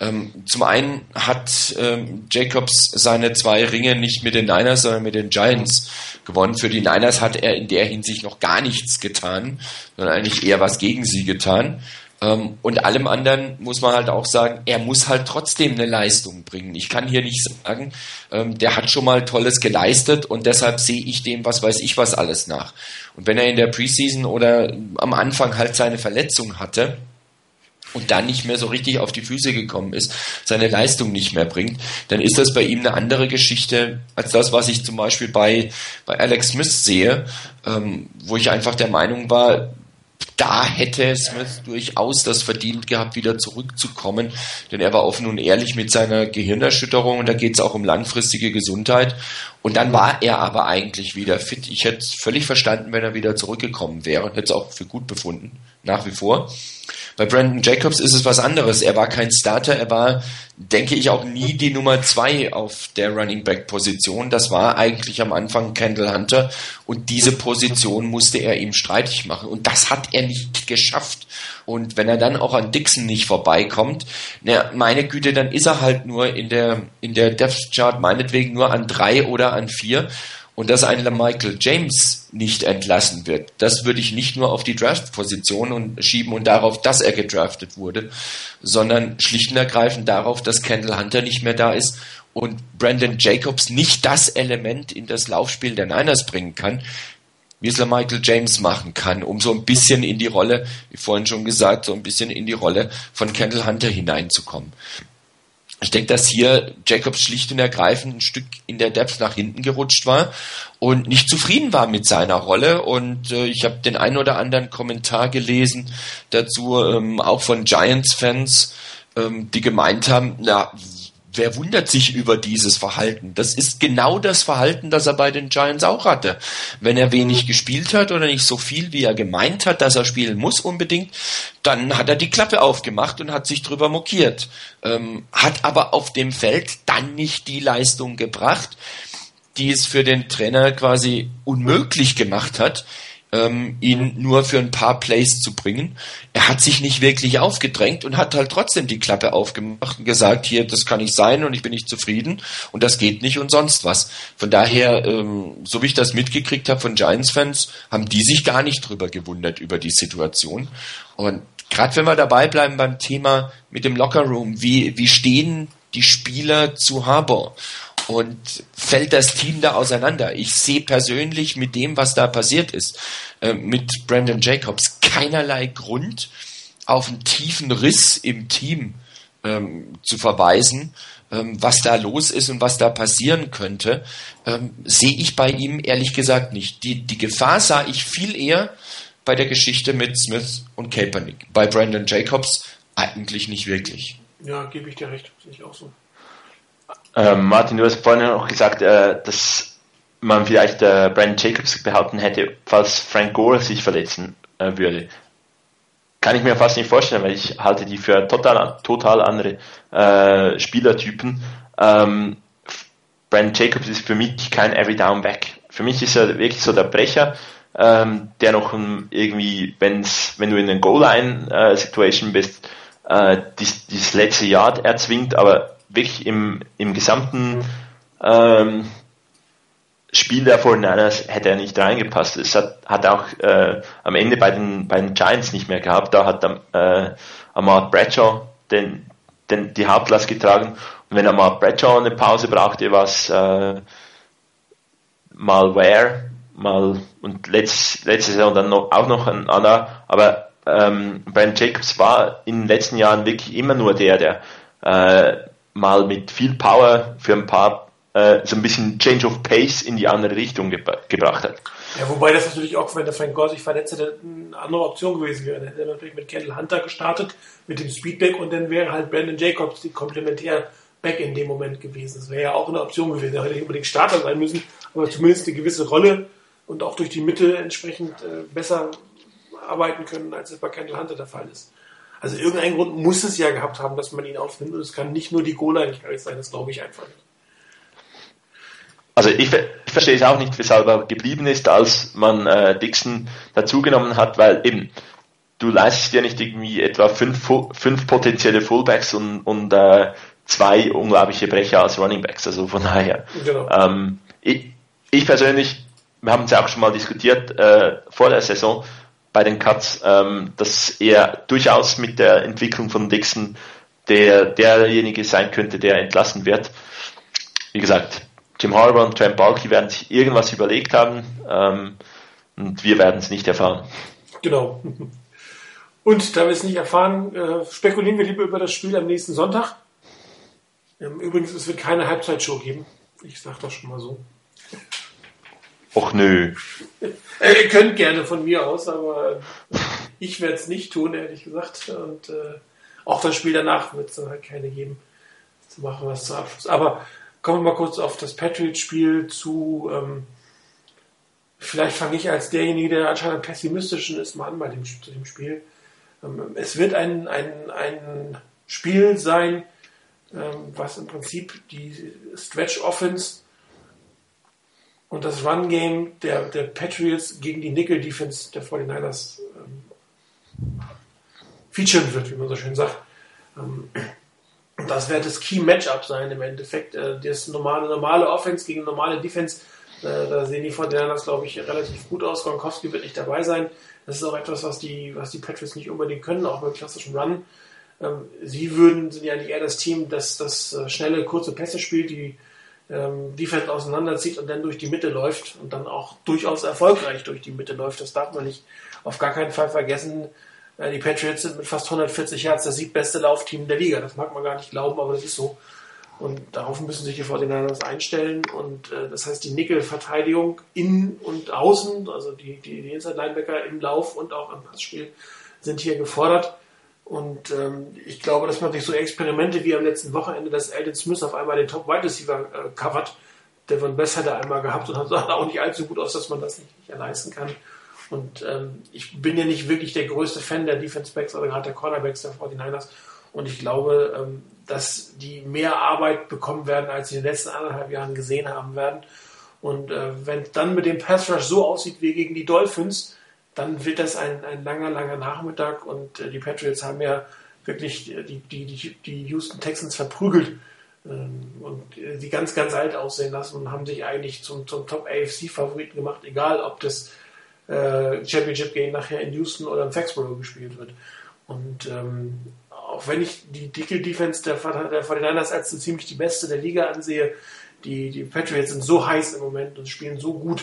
Ähm, zum einen hat ähm, Jacobs seine zwei Ringe nicht mit den Niners, sondern mit den Giants gewonnen. Für die Niners hat er in der Hinsicht noch gar nichts getan, sondern eigentlich eher was gegen sie getan. Ähm, und allem anderen muss man halt auch sagen, er muss halt trotzdem eine Leistung bringen. Ich kann hier nicht sagen, der hat schon mal Tolles geleistet und deshalb sehe ich dem, was weiß ich was alles nach. Und wenn er in der Preseason oder am Anfang halt seine Verletzung hatte, und dann nicht mehr so richtig auf die Füße gekommen ist, seine Leistung nicht mehr bringt, dann ist das bei ihm eine andere Geschichte als das, was ich zum Beispiel bei, bei Alex Smith sehe, ähm, wo ich einfach der Meinung war, da hätte Smith durchaus das verdient gehabt, wieder zurückzukommen, denn er war offen und ehrlich mit seiner Gehirnerschütterung und da geht es auch um langfristige Gesundheit. Und dann war er aber eigentlich wieder fit. Ich hätte es völlig verstanden, wenn er wieder zurückgekommen wäre und hätte es auch für gut befunden, nach wie vor. Bei Brandon Jacobs ist es was anderes. Er war kein Starter, er war, denke ich, auch nie die Nummer zwei auf der Running Back Position. Das war eigentlich am Anfang Kendall Hunter und diese Position musste er ihm streitig machen und das hat er nicht geschafft. Und wenn er dann auch an Dixon nicht vorbeikommt, na, meine Güte, dann ist er halt nur in der, in der Depth Chart meinetwegen nur an drei oder an vier und dass ein Michael James nicht entlassen wird. Das würde ich nicht nur auf die Draft-Position und schieben und darauf, dass er gedraftet wurde, sondern schlicht und ergreifend darauf, dass Kendall Hunter nicht mehr da ist und Brandon Jacobs nicht das Element in das Laufspiel der Niners bringen kann, wie es Michael James machen kann, um so ein bisschen in die Rolle, wie vorhin schon gesagt, so ein bisschen in die Rolle von Kendall Hunter hineinzukommen. Ich denke, dass hier Jacobs schlicht und ergreifend ein Stück in der Depth nach hinten gerutscht war und nicht zufrieden war mit seiner Rolle. Und äh, ich habe den einen oder anderen Kommentar gelesen dazu, ähm, auch von Giants-Fans, ähm, die gemeint haben, na, wer wundert sich über dieses Verhalten? Das ist genau das Verhalten, das er bei den Giants auch hatte. Wenn er wenig gespielt hat oder nicht so viel, wie er gemeint hat, dass er spielen muss unbedingt, dann hat er die Klappe aufgemacht und hat sich drüber mokiert. Ähm, hat aber auf dem Feld dann nicht die Leistung gebracht, die es für den Trainer quasi unmöglich gemacht hat, ähm, ihn nur für ein paar Plays zu bringen. Er hat sich nicht wirklich aufgedrängt und hat halt trotzdem die Klappe aufgemacht und gesagt, hier, das kann nicht sein und ich bin nicht zufrieden und das geht nicht und sonst was. Von daher, ähm, so wie ich das mitgekriegt habe von Giants-Fans, haben die sich gar nicht drüber gewundert über die Situation. Und gerade wenn wir dabei bleiben beim Thema mit dem Lockerroom, wie, wie stehen die Spieler zu Harbour? Und fällt das Team da auseinander. Ich sehe persönlich mit dem, was da passiert ist, äh, mit Brandon Jacobs, keinerlei Grund auf einen tiefen Riss im Team ähm, zu verweisen. Ähm, was da los ist und was da passieren könnte, ähm, sehe ich bei ihm ehrlich gesagt nicht. Die, die Gefahr sah ich viel eher bei der Geschichte mit Smith und Kaepernick. Bei Brandon Jacobs eigentlich nicht wirklich. Ja, gebe ich dir recht, sehe ich auch so. Ähm, Martin, du hast vorhin auch gesagt, äh, dass man vielleicht äh, Brandon Jacobs behalten hätte, falls Frank Gore sich verletzen äh, würde. Kann ich mir fast nicht vorstellen, weil ich halte die für total, total andere äh, Spielertypen. Ähm, Brandon Jacobs ist für mich kein Every Down Back. Für mich ist er wirklich so der Brecher, ähm, der noch irgendwie, wenn's, wenn du in einer Goal-Line-Situation äh, bist, äh, dies, dieses letzte Jahr erzwingt, aber wirklich im, im gesamten ähm, Spiel der 49ers hätte er nicht reingepasst. Es hat, hat auch äh, am Ende bei den, bei den Giants nicht mehr gehabt. Da hat äh, Amart Bradshaw den, den, die Hauptlast getragen. Und wenn Amart Bradshaw eine Pause brauchte, war es äh, mal Ware, mal und letzt, letzte Saison dann noch, auch noch ein anderer. Aber ähm, Brandon Jacobs war in den letzten Jahren wirklich immer nur der, der äh, mal mit viel Power für ein paar äh, so ein bisschen Change of Pace in die andere Richtung ge gebracht hat. Ja, wobei das natürlich auch, wenn der Frank Gore sich verletzt hätte, eine andere Option gewesen wäre. Dann hätte er natürlich mit Kendall Hunter gestartet, mit dem Speedback und dann wäre halt Brandon Jacobs die komplementär Back in dem Moment gewesen. Das wäre ja auch eine Option gewesen. Er hätte nicht unbedingt Starter sein müssen, aber zumindest eine gewisse Rolle und auch durch die Mitte entsprechend äh, besser arbeiten können, als es bei Kendall Hunter der Fall ist. Also irgendeinen Grund muss es ja gehabt haben, dass man ihn aufnimmt. Und es kann nicht nur die Goal-Einigkeit sein, das glaube ich einfach nicht. Also ich, ich, verstehe es auch nicht, weshalb er geblieben ist, als man äh, Dixon dazugenommen hat, weil eben du leistest dir nicht irgendwie etwa fünf, fünf potenzielle Fullbacks und, und äh, zwei unglaubliche Brecher als Runningbacks. Also von daher. Genau. Ähm, ich, ich persönlich, wir haben es ja auch schon mal diskutiert äh, vor der Saison, bei den Cuts, ähm, dass er durchaus mit der Entwicklung von Dixon der, derjenige sein könnte, der entlassen wird. Wie gesagt, Jim Harbour und Trent Balky werden sich irgendwas überlegt haben ähm, und wir werden es nicht erfahren. Genau. Und da wir es nicht erfahren, äh, spekulieren wir lieber über das Spiel am nächsten Sonntag. Ähm, übrigens, es wird keine Halbzeitshow geben. Ich sag das schon mal so. Och nö. Äh, ihr könnt gerne von mir aus, aber ich werde es nicht tun, ehrlich gesagt. Und äh, auch das Spiel danach wird es dann halt keine geben. Zu machen was zu Abschluss. Aber kommen wir mal kurz auf das Patriots-Spiel zu. Ähm, vielleicht fange ich als derjenige, der anscheinend pessimistisch ist, mal an bei dem, dem Spiel. Ähm, es wird ein, ein, ein Spiel sein, ähm, was im Prinzip die Stretch Offense und das Run Game der, der Patriots gegen die Nickel Defense der 49ers ähm, featuren wird, wie man so schön sagt. Ähm, das wird das Key Matchup sein im Endeffekt. Äh, das normale, normale Offense gegen normale Defense. Äh, da sehen die 49ers, glaube ich, relativ gut aus. Gronkowski wird nicht dabei sein. Das ist auch etwas, was die, was die Patriots nicht unbedingt können, auch beim klassischen Run. Ähm, sie würden, sind ja nicht eher das Team, das das äh, schnelle, kurze Pässe spielt, die ähm, Defense auseinanderzieht und dann durch die Mitte läuft und dann auch durchaus erfolgreich durch die Mitte läuft. Das darf man nicht auf gar keinen Fall vergessen. Äh, die Patriots sind mit fast 140 Yards das siebbeste Laufteam der Liga. Das mag man gar nicht glauben, aber das ist so. Und darauf müssen sich die 49ers einstellen. Und äh, das heißt, die Nickel-Verteidigung innen und außen, also die, die, die Inside-Linebacker im Lauf und auch im Passspiel, sind hier gefordert. Und ähm, ich glaube, dass man sich so Experimente wie am letzten Wochenende, dass Alden Smith auf einmal den Top Wide Receiver äh, covert. Devon Bess hat er einmal gehabt und hat [laughs] auch nicht allzu gut aus, dass man das nicht, nicht leisten kann. Und ähm, ich bin ja nicht wirklich der größte Fan der Defense Backs oder gerade der Cornerbacks der 49ers. Und ich glaube, ähm, dass die mehr Arbeit bekommen werden, als sie in den letzten anderthalb Jahren gesehen haben werden. Und äh, wenn dann mit dem Pass Rush so aussieht wie gegen die Dolphins, dann wird das ein, ein langer, langer Nachmittag und äh, die Patriots haben ja wirklich die, die, die, Houston Texans verprügelt ähm, und äh, die ganz, ganz alt aussehen lassen und haben sich eigentlich zum, zum Top AFC-Favoriten gemacht, egal ob das äh, Championship Game nachher in Houston oder in Foxborough gespielt wird. Und ähm, auch wenn ich die Dickel Defense der, der 49ers als ziemlich die beste der Liga ansehe, die, die Patriots sind so heiß im Moment und spielen so gut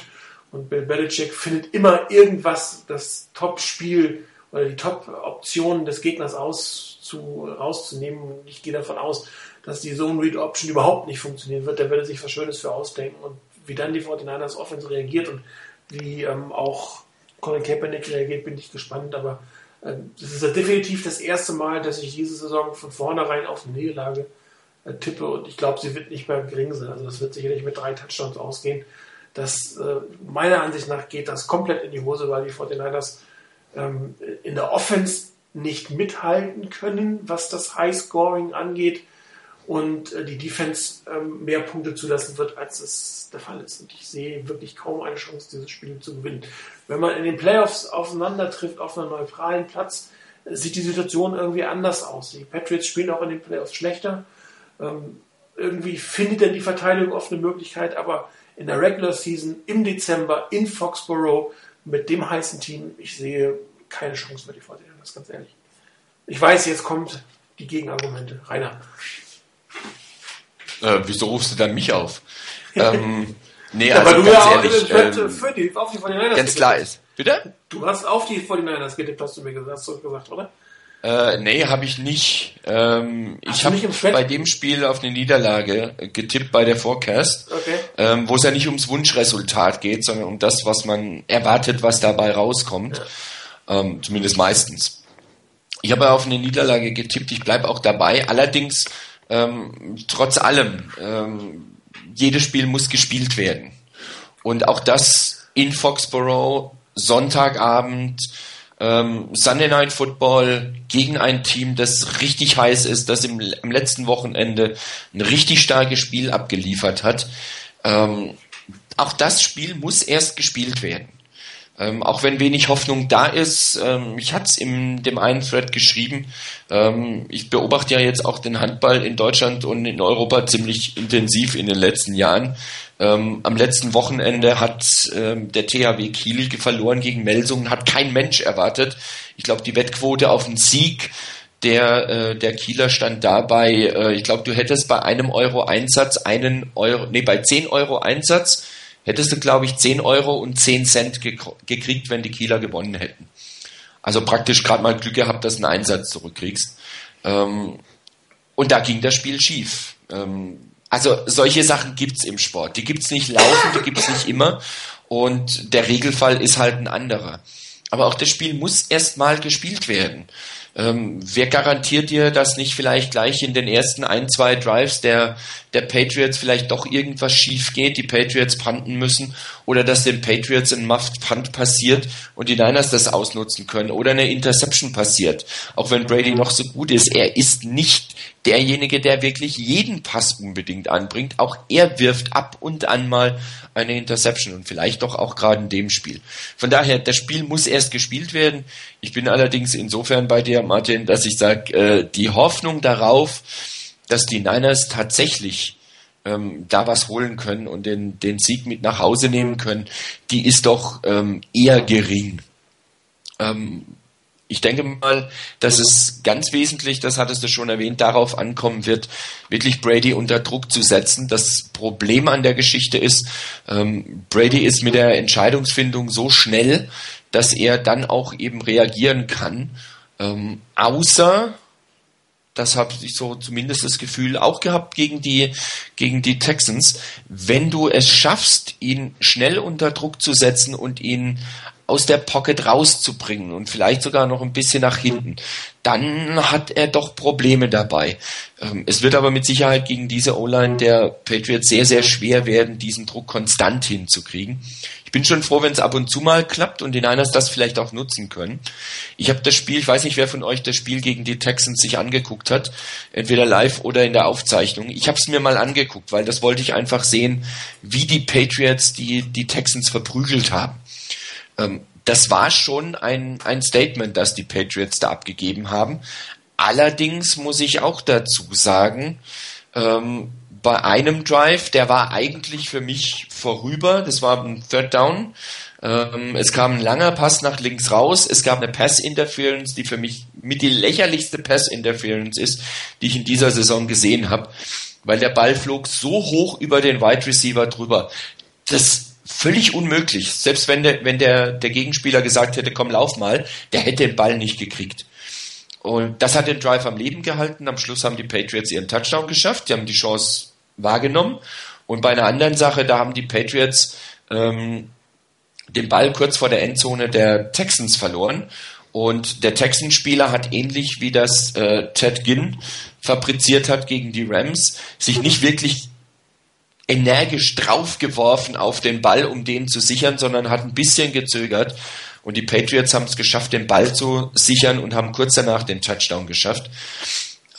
und Bill Belichick findet immer irgendwas, das Top-Spiel oder die Top-Optionen des Gegners auszu, rauszunehmen. Ich gehe davon aus, dass die Zone-Read-Option überhaupt nicht funktionieren wird. Der würde sich was Schönes für ausdenken. Und wie dann die 49ers Offense reagiert und wie ähm, auch Colin Kaepernick reagiert, bin ich gespannt. Aber äh, das ist ja definitiv das erste Mal, dass ich diese Saison von vornherein auf eine Niederlage äh, tippe. Und ich glaube, sie wird nicht mehr gering sein. Also das wird sicherlich mit drei Touchdowns ausgehen. Das, äh, meiner Ansicht nach geht das komplett in die Hose, weil die 49ers ähm, in der Offense nicht mithalten können, was das High-Scoring angeht und äh, die Defense ähm, mehr Punkte zulassen wird, als es der Fall ist. Und ich sehe wirklich kaum eine Chance, dieses Spiel zu gewinnen. Wenn man in den Playoffs aufeinander trifft, auf einem neutralen Platz, sieht die Situation irgendwie anders aus. Die Patriots spielen auch in den Playoffs schlechter. Ähm, irgendwie findet dann die Verteidigung oft eine Möglichkeit, aber in der Regular Season im Dezember in Foxborough mit dem heißen Team. Ich sehe keine Chance für die 49ers, ganz ehrlich. Ich weiß, jetzt kommt die Gegenargumente. Rainer. Äh, wieso rufst du dann mich auf? ähm, nee, also ja, du ja ehrlich, ähm, für die, auf die 49ers Ganz klar ist. Bitte? Du hast auf die 49ers getippt, hast du mir gesagt, hast du gesagt oder? Äh, nee, habe ich nicht. Ähm, ich habe bei dem Spiel auf eine Niederlage getippt bei der Forecast, okay. ähm, wo es ja nicht ums Wunschresultat geht, sondern um das, was man erwartet, was dabei rauskommt. Ja. Ähm, zumindest meistens. Ich habe auf eine Niederlage getippt, ich bleibe auch dabei. Allerdings, ähm, trotz allem, ähm, jedes Spiel muss gespielt werden. Und auch das in Foxborough, Sonntagabend, ähm, Sunday Night Football gegen ein Team, das richtig heiß ist, das im, am letzten Wochenende ein richtig starkes Spiel abgeliefert hat. Ähm, auch das Spiel muss erst gespielt werden. Ähm, auch wenn wenig Hoffnung da ist, ähm, ich hatte es in dem einen Thread geschrieben, ähm, ich beobachte ja jetzt auch den Handball in Deutschland und in Europa ziemlich intensiv in den letzten Jahren. Ähm, am letzten Wochenende hat ähm, der THW Kiel verloren gegen Melsungen, hat kein Mensch erwartet. Ich glaube, die Wettquote auf den Sieg der, äh, der Kieler stand dabei, äh, ich glaube, du hättest bei einem Euro Einsatz einen Euro, nee, bei 10 Euro Einsatz hättest du, glaube ich, 10 Euro und 10 Cent gekriegt, wenn die Kieler gewonnen hätten. Also praktisch gerade mal Glück gehabt, dass du einen Einsatz zurückkriegst. Ähm, und da ging das Spiel schief. Ähm, also solche Sachen gibt's im Sport. Die gibt's nicht laufend, die gibt's nicht immer. Und der Regelfall ist halt ein anderer. Aber auch das Spiel muss erstmal gespielt werden. Ähm, wer garantiert dir, dass nicht vielleicht gleich in den ersten ein, zwei Drives der, der Patriots vielleicht doch irgendwas schief geht, die Patriots panten müssen oder dass den Patriots ein Muffed Punt passiert und die Niners das ausnutzen können oder eine Interception passiert. Auch wenn Brady noch so gut ist, er ist nicht derjenige, der wirklich jeden Pass unbedingt anbringt. Auch er wirft ab und an mal eine Interception und vielleicht doch auch gerade in dem Spiel. Von daher, das Spiel muss erst gespielt werden. Ich bin allerdings insofern bei dir, Martin, dass ich sage, äh, die Hoffnung darauf, dass die Niners tatsächlich ähm, da was holen können und den, den Sieg mit nach Hause nehmen können, die ist doch ähm, eher gering. Ähm, ich denke mal, dass es ganz wesentlich, das hattest du schon erwähnt, darauf ankommen wird, wirklich Brady unter Druck zu setzen. Das Problem an der Geschichte ist, ähm, Brady ist mit der Entscheidungsfindung so schnell, dass er dann auch eben reagieren kann. Ähm, außer, das habe ich so zumindest das Gefühl auch gehabt gegen die, gegen die Texans, wenn du es schaffst, ihn schnell unter Druck zu setzen und ihn aus der Pocket rauszubringen und vielleicht sogar noch ein bisschen nach hinten, dann hat er doch Probleme dabei. Ähm, es wird aber mit Sicherheit gegen diese O-Line der Patriots sehr, sehr schwer werden, diesen Druck konstant hinzukriegen. Ich bin schon froh, wenn es ab und zu mal klappt und die Niners das vielleicht auch nutzen können. Ich habe das Spiel, ich weiß nicht, wer von euch das Spiel gegen die Texans sich angeguckt hat, entweder live oder in der Aufzeichnung. Ich habe es mir mal angeguckt, weil das wollte ich einfach sehen, wie die Patriots die, die Texans verprügelt haben. Ähm, das war schon ein, ein Statement, das die Patriots da abgegeben haben. Allerdings muss ich auch dazu sagen, ähm, bei einem Drive, der war eigentlich für mich vorüber, das war ein Third Down. Ähm, es kam ein langer Pass nach links raus, es gab eine Pass Interference, die für mich mit die lächerlichste Pass Interference ist, die ich in dieser Saison gesehen habe, weil der Ball flog so hoch über den Wide Receiver drüber. Das völlig unmöglich. Selbst wenn der, wenn der, der Gegenspieler gesagt hätte, komm, lauf mal, der hätte den Ball nicht gekriegt. Und das hat den Drive am Leben gehalten. Am Schluss haben die Patriots ihren Touchdown geschafft. Die haben die Chance wahrgenommen. Und bei einer anderen Sache, da haben die Patriots ähm, den Ball kurz vor der Endzone der Texans verloren. Und der Texans-Spieler hat ähnlich wie das äh, Ted Ginn fabriziert hat gegen die Rams, sich nicht wirklich energisch draufgeworfen auf den Ball, um den zu sichern, sondern hat ein bisschen gezögert. Und die Patriots haben es geschafft, den Ball zu sichern und haben kurz danach den Touchdown geschafft.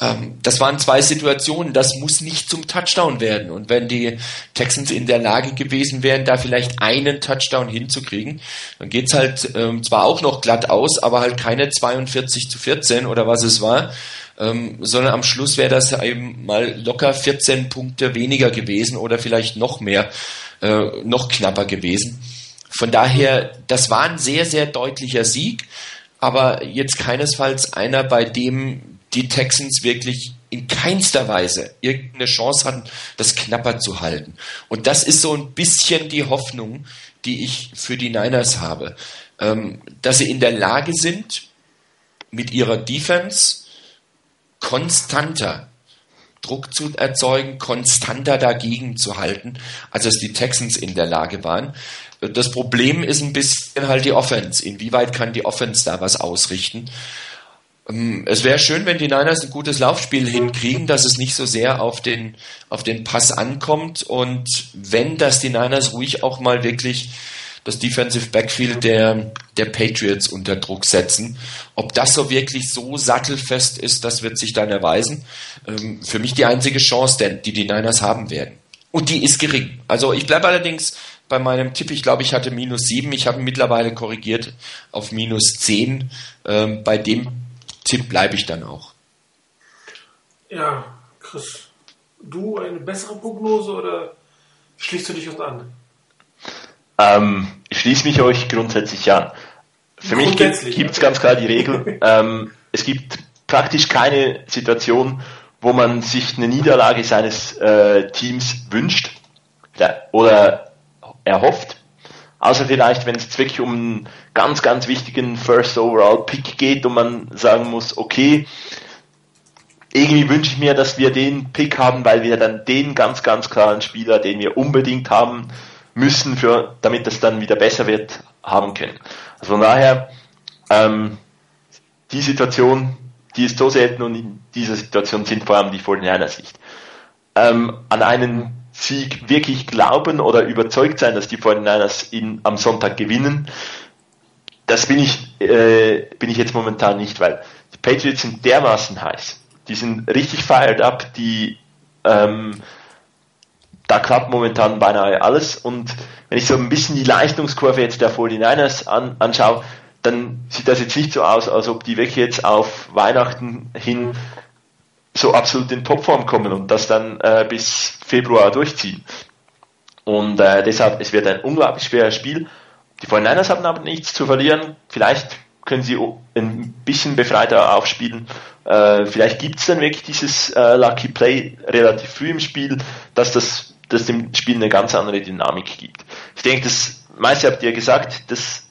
Ähm, das waren zwei Situationen, das muss nicht zum Touchdown werden. Und wenn die Texans in der Lage gewesen wären, da vielleicht einen Touchdown hinzukriegen, dann geht's halt ähm, zwar auch noch glatt aus, aber halt keine 42 zu 14 oder was es war, ähm, sondern am Schluss wäre das eben mal locker 14 Punkte weniger gewesen oder vielleicht noch mehr, äh, noch knapper gewesen. Von daher, das war ein sehr, sehr deutlicher Sieg, aber jetzt keinesfalls einer, bei dem die Texans wirklich in keinster Weise irgendeine Chance hatten, das knapper zu halten. Und das ist so ein bisschen die Hoffnung, die ich für die Niners habe, ähm, dass sie in der Lage sind, mit ihrer Defense konstanter Druck zu erzeugen, konstanter dagegen zu halten, als es die Texans in der Lage waren. Das Problem ist ein bisschen halt die Offense. Inwieweit kann die Offense da was ausrichten? Ähm, es wäre schön, wenn die Niners ein gutes Laufspiel hinkriegen, dass es nicht so sehr auf den, auf den Pass ankommt und wenn, dass die Niners ruhig auch mal wirklich das Defensive Backfield der, der Patriots unter Druck setzen. Ob das so wirklich so sattelfest ist, das wird sich dann erweisen. Ähm, für mich die einzige Chance, die die Niners haben werden. Und die ist gering. Also ich bleibe allerdings bei meinem Tipp. Ich glaube, ich hatte minus 7. Ich habe mittlerweile korrigiert auf minus 10. Ähm, bei dem Tipp bleibe ich dann auch. Ja, Chris, du eine bessere Prognose oder schließt du dich uns an? Ähm, ich schließe mich euch grundsätzlich an. Für mich gibt es ganz klar die Regel, ähm, es gibt praktisch keine Situation, wo man sich eine Niederlage seines äh, Teams wünscht oder erhofft. Außer vielleicht, wenn es wirklich um einen ganz, ganz wichtigen First Overall Pick geht und man sagen muss, okay, irgendwie wünsche ich mir, dass wir den Pick haben, weil wir dann den ganz, ganz klaren Spieler, den wir unbedingt haben müssen, für, damit es dann wieder besser wird, haben können. Also von daher, ähm, die Situation, die ist so selten und in dieser Situation sind vor allem die 49ers Sicht. Ähm, an einen Sieg wirklich glauben oder überzeugt sein, dass die 49ers in, am Sonntag gewinnen, das bin ich, äh, bin ich jetzt momentan nicht, weil die Patriots sind dermaßen heiß. Die sind richtig fired up, die ähm, da klappt momentan beinahe alles. Und wenn ich so ein bisschen die Leistungskurve jetzt der 49ers an, anschaue, dann sieht das jetzt nicht so aus, als ob die wirklich jetzt auf Weihnachten hin so absolut in Topform kommen und das dann äh, bis Februar durchziehen. Und äh, deshalb, es wird ein unglaublich schweres Spiel. Die 49ers haben aber nichts zu verlieren. Vielleicht können sie ein bisschen befreiter aufspielen. Äh, vielleicht gibt es dann wirklich dieses äh, Lucky Play relativ früh im Spiel, dass das dass dem Spiel eine ganz andere Dynamik gibt. Ich denke, das meiste habt ihr gesagt. Das,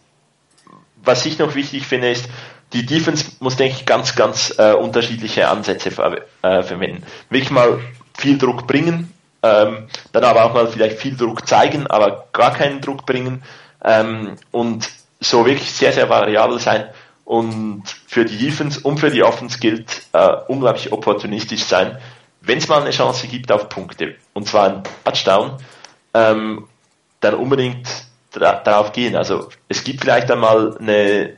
was ich noch wichtig finde, ist, die Defense muss, denke ich, ganz, ganz äh, unterschiedliche Ansätze ver äh, verwenden. Wirklich mal viel Druck bringen, ähm, dann aber auch mal vielleicht viel Druck zeigen, aber gar keinen Druck bringen ähm, und so wirklich sehr, sehr variabel sein und für die Defense und für die Offense gilt äh, unglaublich opportunistisch sein, wenn es mal eine Chance gibt auf Punkte und zwar ein Touchdown, ähm, dann unbedingt darauf gehen. Also es gibt vielleicht einmal eine,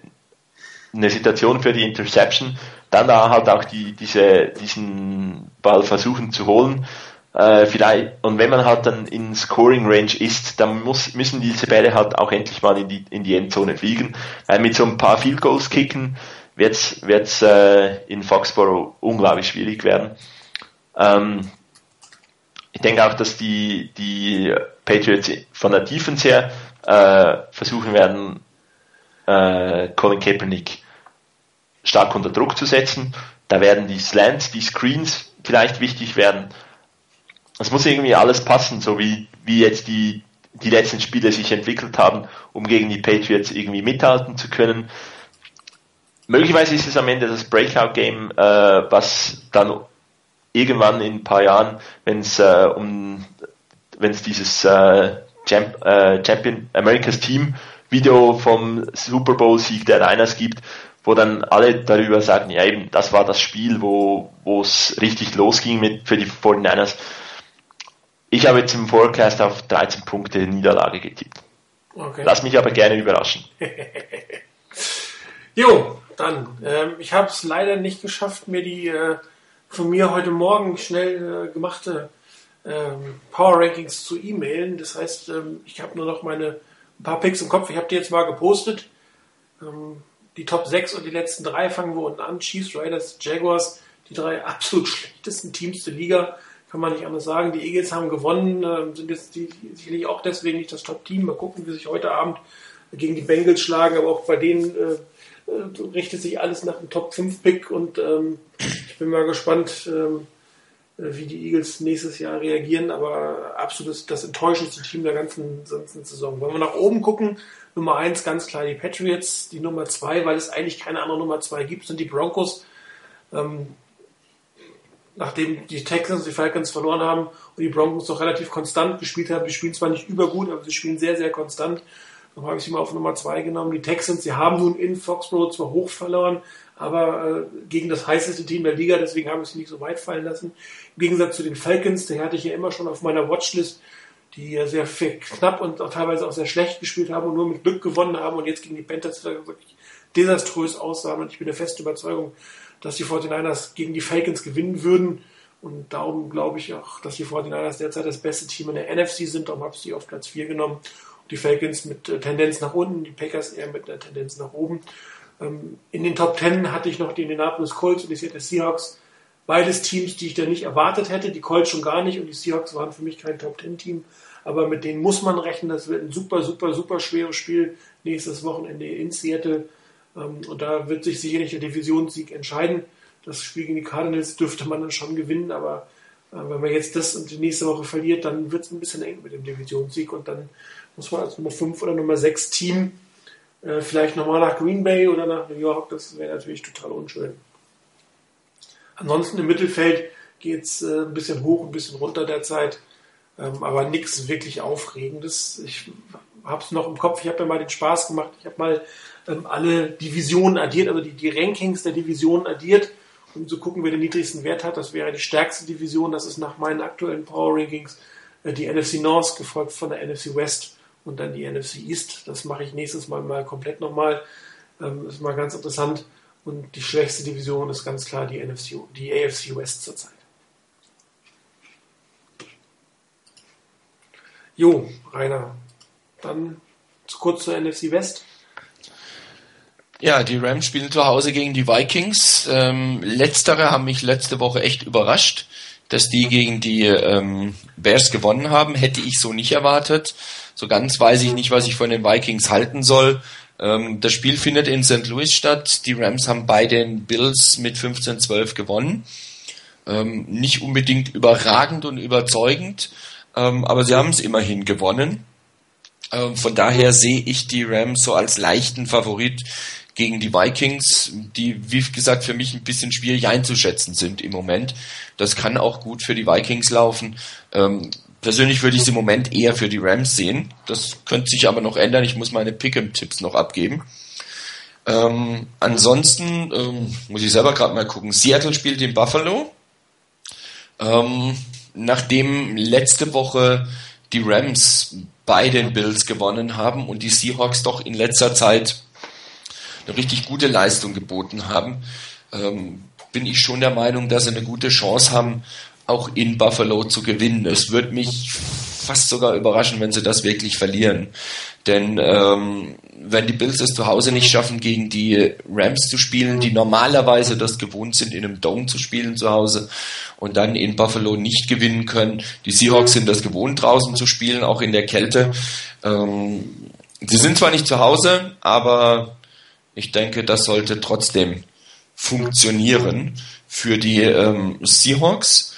eine Situation für die Interception, dann da halt auch die, diese, diesen Ball versuchen zu holen äh, vielleicht, und wenn man halt dann in Scoring Range ist, dann muss, müssen diese Bälle halt auch endlich mal in die, in die Endzone fliegen. Weil mit so ein paar Field Goals kicken wird's, wird's äh, in Foxborough unglaublich schwierig werden. Ähm, ich denke auch, dass die, die Patriots von der Defense her äh, versuchen werden, äh, Colin Kaepernick stark unter Druck zu setzen. Da werden die Slants, die Screens vielleicht wichtig werden es muss irgendwie alles passen, so wie, wie jetzt die, die letzten Spiele sich entwickelt haben, um gegen die Patriots irgendwie mithalten zu können. Möglicherweise ist es am Ende das Breakout-Game, äh, was dann irgendwann in ein paar Jahren, wenn es äh, um wenn es dieses äh, äh, Champion America's Team Video vom Super Bowl Sieg der Niners gibt, wo dann alle darüber sagen, ja eben, das war das Spiel, wo wo es richtig losging mit für die 49ers. Ich habe jetzt im Forecast auf 13 Punkte Niederlage getippt. Okay. Lass mich aber gerne überraschen. [laughs] jo, dann. Ähm, ich habe es leider nicht geschafft, mir die äh, von mir heute Morgen schnell äh, gemachte ähm, Power Rankings zu e-mailen. Das heißt, ähm, ich habe nur noch meine ein paar Picks im Kopf. Ich habe die jetzt mal gepostet. Ähm, die Top 6 und die letzten drei fangen wir unten an. Chiefs, Raiders, Jaguars, die drei [laughs] absolut schlechtesten Teams der Liga kann man nicht anders sagen. Die Eagles haben gewonnen, äh, sind jetzt die, sicherlich auch deswegen nicht das Top-Team. Mal gucken, wie sich heute Abend gegen die Bengals schlagen, aber auch bei denen äh, äh richtet sich alles nach einem Top-5-Pick und ähm, ich bin mal gespannt, ähm, äh, wie die Eagles nächstes Jahr reagieren, aber absolut das enttäuschendste Team der ganzen, ganzen Saison. Wenn wir nach oben gucken, Nummer 1 ganz klar die Patriots, die Nummer 2, weil es eigentlich keine andere Nummer 2 gibt, sind die Broncos. Ähm, nachdem die Texans die Falcons verloren haben und die Broncos doch relativ konstant gespielt haben. Die spielen zwar nicht übergut, aber sie spielen sehr, sehr konstant. Dann habe ich sie mal auf Nummer 2 genommen. Die Texans, sie haben nun in Foxborough zwar hoch verloren, aber äh, gegen das heißeste Team der Liga, deswegen habe ich sie nicht so weit fallen lassen. Im Gegensatz zu den Falcons, die hatte ich ja immer schon auf meiner Watchlist, die ja sehr knapp und auch teilweise auch sehr schlecht gespielt haben und nur mit Glück gewonnen haben und jetzt gegen die Panthers wirklich desaströs aussahen. Und ich bin der festen Überzeugung, dass die 49ers gegen die Falcons gewinnen würden. Und darum glaube ich auch, dass die 49ers derzeit das beste Team in der NFC sind. Darum habe ich sie auf Platz 4 genommen. Die Falcons mit äh, Tendenz nach unten, die Packers eher mit einer Tendenz nach oben. Ähm, in den Top Ten hatte ich noch die Indianapolis Colts und die Seattle Seahawks. Beides Teams, die ich da nicht erwartet hätte. Die Colts schon gar nicht und die Seahawks waren für mich kein Top Ten Team. Aber mit denen muss man rechnen. Das wird ein super, super, super schweres Spiel nächstes Wochenende in Seattle. Ähm, und da wird sich sicherlich der Divisionssieg entscheiden. Das Spiel gegen die Cardinals dürfte man dann schon gewinnen, aber äh, wenn man jetzt das und die nächste Woche verliert, dann wird es ein bisschen eng mit dem Divisionssieg und dann muss man als Nummer 5 oder Nummer 6 Team äh, vielleicht nochmal nach Green Bay oder nach New York. Das wäre natürlich total unschön. Ansonsten im Mittelfeld geht es äh, ein bisschen hoch, ein bisschen runter derzeit, ähm, aber nichts wirklich Aufregendes. Ich habe es noch im Kopf, ich habe mir mal den Spaß gemacht, ich habe mal ähm, alle Divisionen addiert, also die, die Rankings der Divisionen addiert, um zu gucken, wer den niedrigsten Wert hat. Das wäre die stärkste Division, das ist nach meinen aktuellen Power Rankings äh, die NFC North, gefolgt von der NFC West und dann die NFC East. Das mache ich nächstes Mal mal komplett nochmal. Ähm, ist mal ganz interessant. Und die schwächste Division ist ganz klar die, NFC, die AFC West zurzeit. Jo, Rainer. Dann kurz zur NFC West. Ja, die Rams spielen zu Hause gegen die Vikings. Ähm, letztere haben mich letzte Woche echt überrascht, dass die gegen die ähm, Bears gewonnen haben. Hätte ich so nicht erwartet. So ganz weiß ich nicht, was ich von den Vikings halten soll. Ähm, das Spiel findet in St. Louis statt. Die Rams haben bei den Bills mit 15-12 gewonnen. Ähm, nicht unbedingt überragend und überzeugend, ähm, aber sie haben es immerhin gewonnen. Ähm, von daher sehe ich die Rams so als leichten Favorit gegen die Vikings, die, wie gesagt, für mich ein bisschen schwierig einzuschätzen sind im Moment. Das kann auch gut für die Vikings laufen. Ähm, persönlich würde ich es im Moment eher für die Rams sehen. Das könnte sich aber noch ändern. Ich muss meine Pick'em-Tipps noch abgeben. Ähm, ansonsten ähm, muss ich selber gerade mal gucken. Seattle spielt in Buffalo. Ähm, nachdem letzte Woche die Rams bei den Bills gewonnen haben und die Seahawks doch in letzter Zeit eine richtig gute Leistung geboten haben, ähm, bin ich schon der Meinung, dass sie eine gute Chance haben, auch in Buffalo zu gewinnen. Es wird mich fast sogar überraschen, wenn sie das wirklich verlieren. Denn ähm, wenn die Bills es zu Hause nicht schaffen, gegen die Rams zu spielen, die normalerweise das gewohnt sind, in einem Dome zu spielen zu Hause und dann in Buffalo nicht gewinnen können. Die Seahawks sind das gewohnt, draußen zu spielen, auch in der Kälte. Ähm, sie sind zwar nicht zu Hause, aber ich denke, das sollte trotzdem funktionieren für die ähm, Seahawks.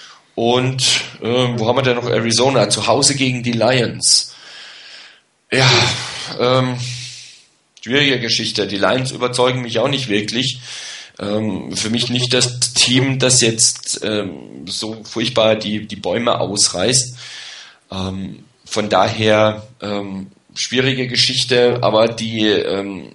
Und äh, wo haben wir denn noch Arizona? Zu Hause gegen die Lions. Ja, ähm, schwierige Geschichte. Die Lions überzeugen mich auch nicht wirklich. Ähm, für mich nicht das Team, das jetzt ähm, so furchtbar die, die Bäume ausreißt. Ähm, von daher ähm, schwierige Geschichte, aber die, ähm,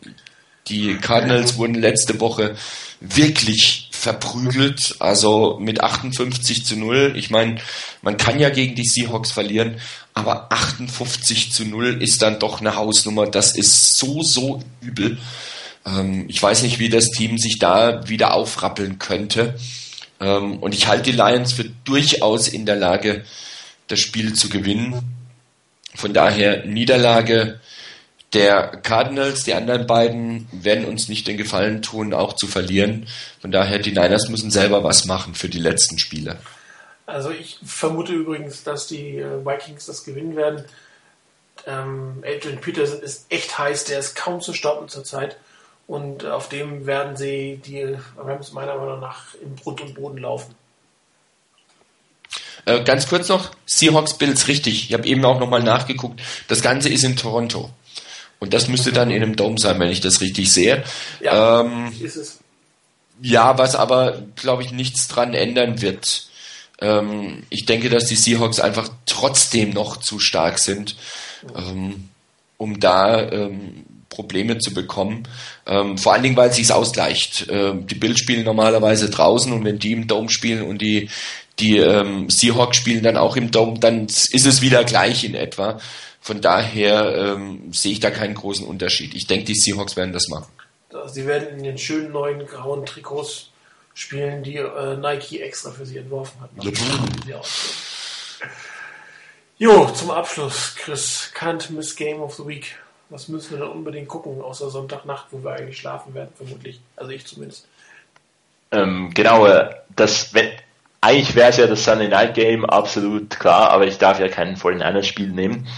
die Cardinals wurden letzte Woche wirklich verprügelt, also mit 58 zu 0. Ich meine, man kann ja gegen die Seahawks verlieren, aber 58 zu 0 ist dann doch eine Hausnummer. Das ist so, so übel. Ähm, ich weiß nicht, wie das Team sich da wieder aufrappeln könnte. Ähm, und ich halte die Lions für durchaus in der Lage, das Spiel zu gewinnen. Von daher Niederlage der Cardinals, die anderen beiden werden uns nicht den Gefallen tun, auch zu verlieren. Von daher, die Niners müssen selber was machen für die letzten Spiele. Also ich vermute übrigens, dass die äh, Vikings das gewinnen werden. Ähm, Adrian Peterson ist echt heiß, der ist kaum zu stoppen zurzeit. Und auf dem werden sie die Rams meiner Meinung nach im Grund und Boden laufen. Äh, ganz kurz noch, Seahawks Bills, richtig. Ich habe eben auch nochmal nachgeguckt. Das Ganze ist in Toronto. Und das müsste dann in einem Dome sein, wenn ich das richtig sehe. Ja, ähm, ist es. Ja, was aber, glaube ich, nichts dran ändern wird. Ähm, ich denke, dass die Seahawks einfach trotzdem noch zu stark sind, ähm, um da ähm, Probleme zu bekommen. Ähm, vor allen Dingen, weil es sich ausgleicht. Ähm, die Bills spielen normalerweise draußen und wenn die im Dome spielen und die, die Seahawks spielen dann auch im Dome, dann ist es wieder gleich in etwa. Von daher ähm, sehe ich da keinen großen Unterschied. Ich denke, die Seahawks werden das machen. Sie werden in den schönen neuen grauen Trikots spielen, die äh, Nike extra für sie entworfen hat. Jo, zum Abschluss, Chris, Can't Miss Game of the Week. Was müssen wir denn unbedingt gucken, außer Sonntagnacht, wo wir eigentlich schlafen werden, vermutlich. Also ich zumindest. Ähm, genau, äh, das, wenn, eigentlich wäre es ja das Sunday Night Game, absolut klar, aber ich darf ja keinen vollen einer Spiel nehmen.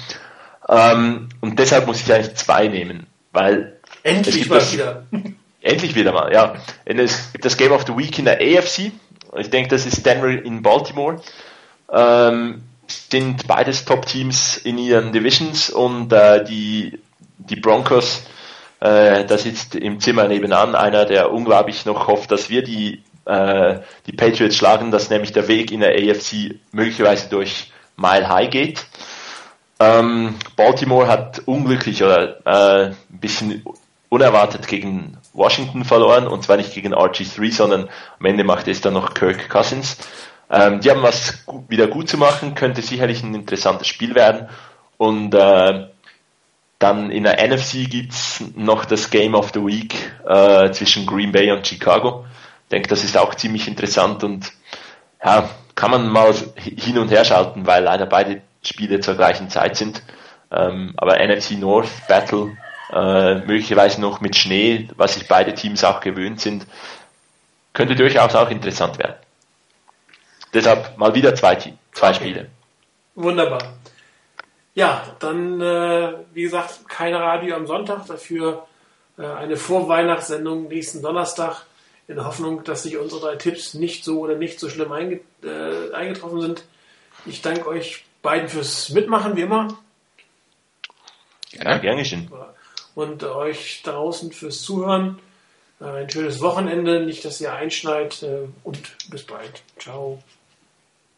Ähm, und deshalb muss ich eigentlich zwei nehmen, weil endlich mal das, wieder. [laughs] Endlich wieder mal, ja. Es gibt das Game of the Week in der AFC. Ich denke, das ist Denver in Baltimore. Ähm, sind beides Top-Teams in ihren Divisions und äh, die, die Broncos, äh, da sitzt im Zimmer nebenan einer, der unglaublich noch hofft, dass wir die, äh, die Patriots schlagen, dass nämlich der Weg in der AFC möglicherweise durch Mile High geht. Ähm, Baltimore hat unglücklich oder äh, ein bisschen unerwartet gegen Washington verloren und zwar nicht gegen RG3, sondern am Ende macht es dann noch Kirk Cousins. Ähm, die haben was wieder gut zu machen, könnte sicherlich ein interessantes Spiel werden. Und äh, dann in der NFC gibt's noch das Game of the Week äh, zwischen Green Bay und Chicago. Ich denke, das ist auch ziemlich interessant und ja, kann man mal hin und her schalten, weil leider beide Spiele zur gleichen Zeit sind. Ähm, aber NFC North Battle äh, möglicherweise noch mit Schnee, was sich beide Teams auch gewöhnt sind, könnte durchaus auch interessant werden. Deshalb mal wieder zwei, zwei okay. Spiele. Wunderbar. Ja, dann, äh, wie gesagt, kein Radio am Sonntag, dafür äh, eine Vorweihnachtssendung nächsten Donnerstag, in der Hoffnung, dass sich unsere drei Tipps nicht so oder nicht so schlimm einge äh, eingetroffen sind. Ich danke euch beiden fürs Mitmachen, wie immer. Ja, gerne schön. Und euch draußen fürs Zuhören. Äh, ein schönes Wochenende, nicht, dass ihr einschneit äh, und bis bald. Ciao.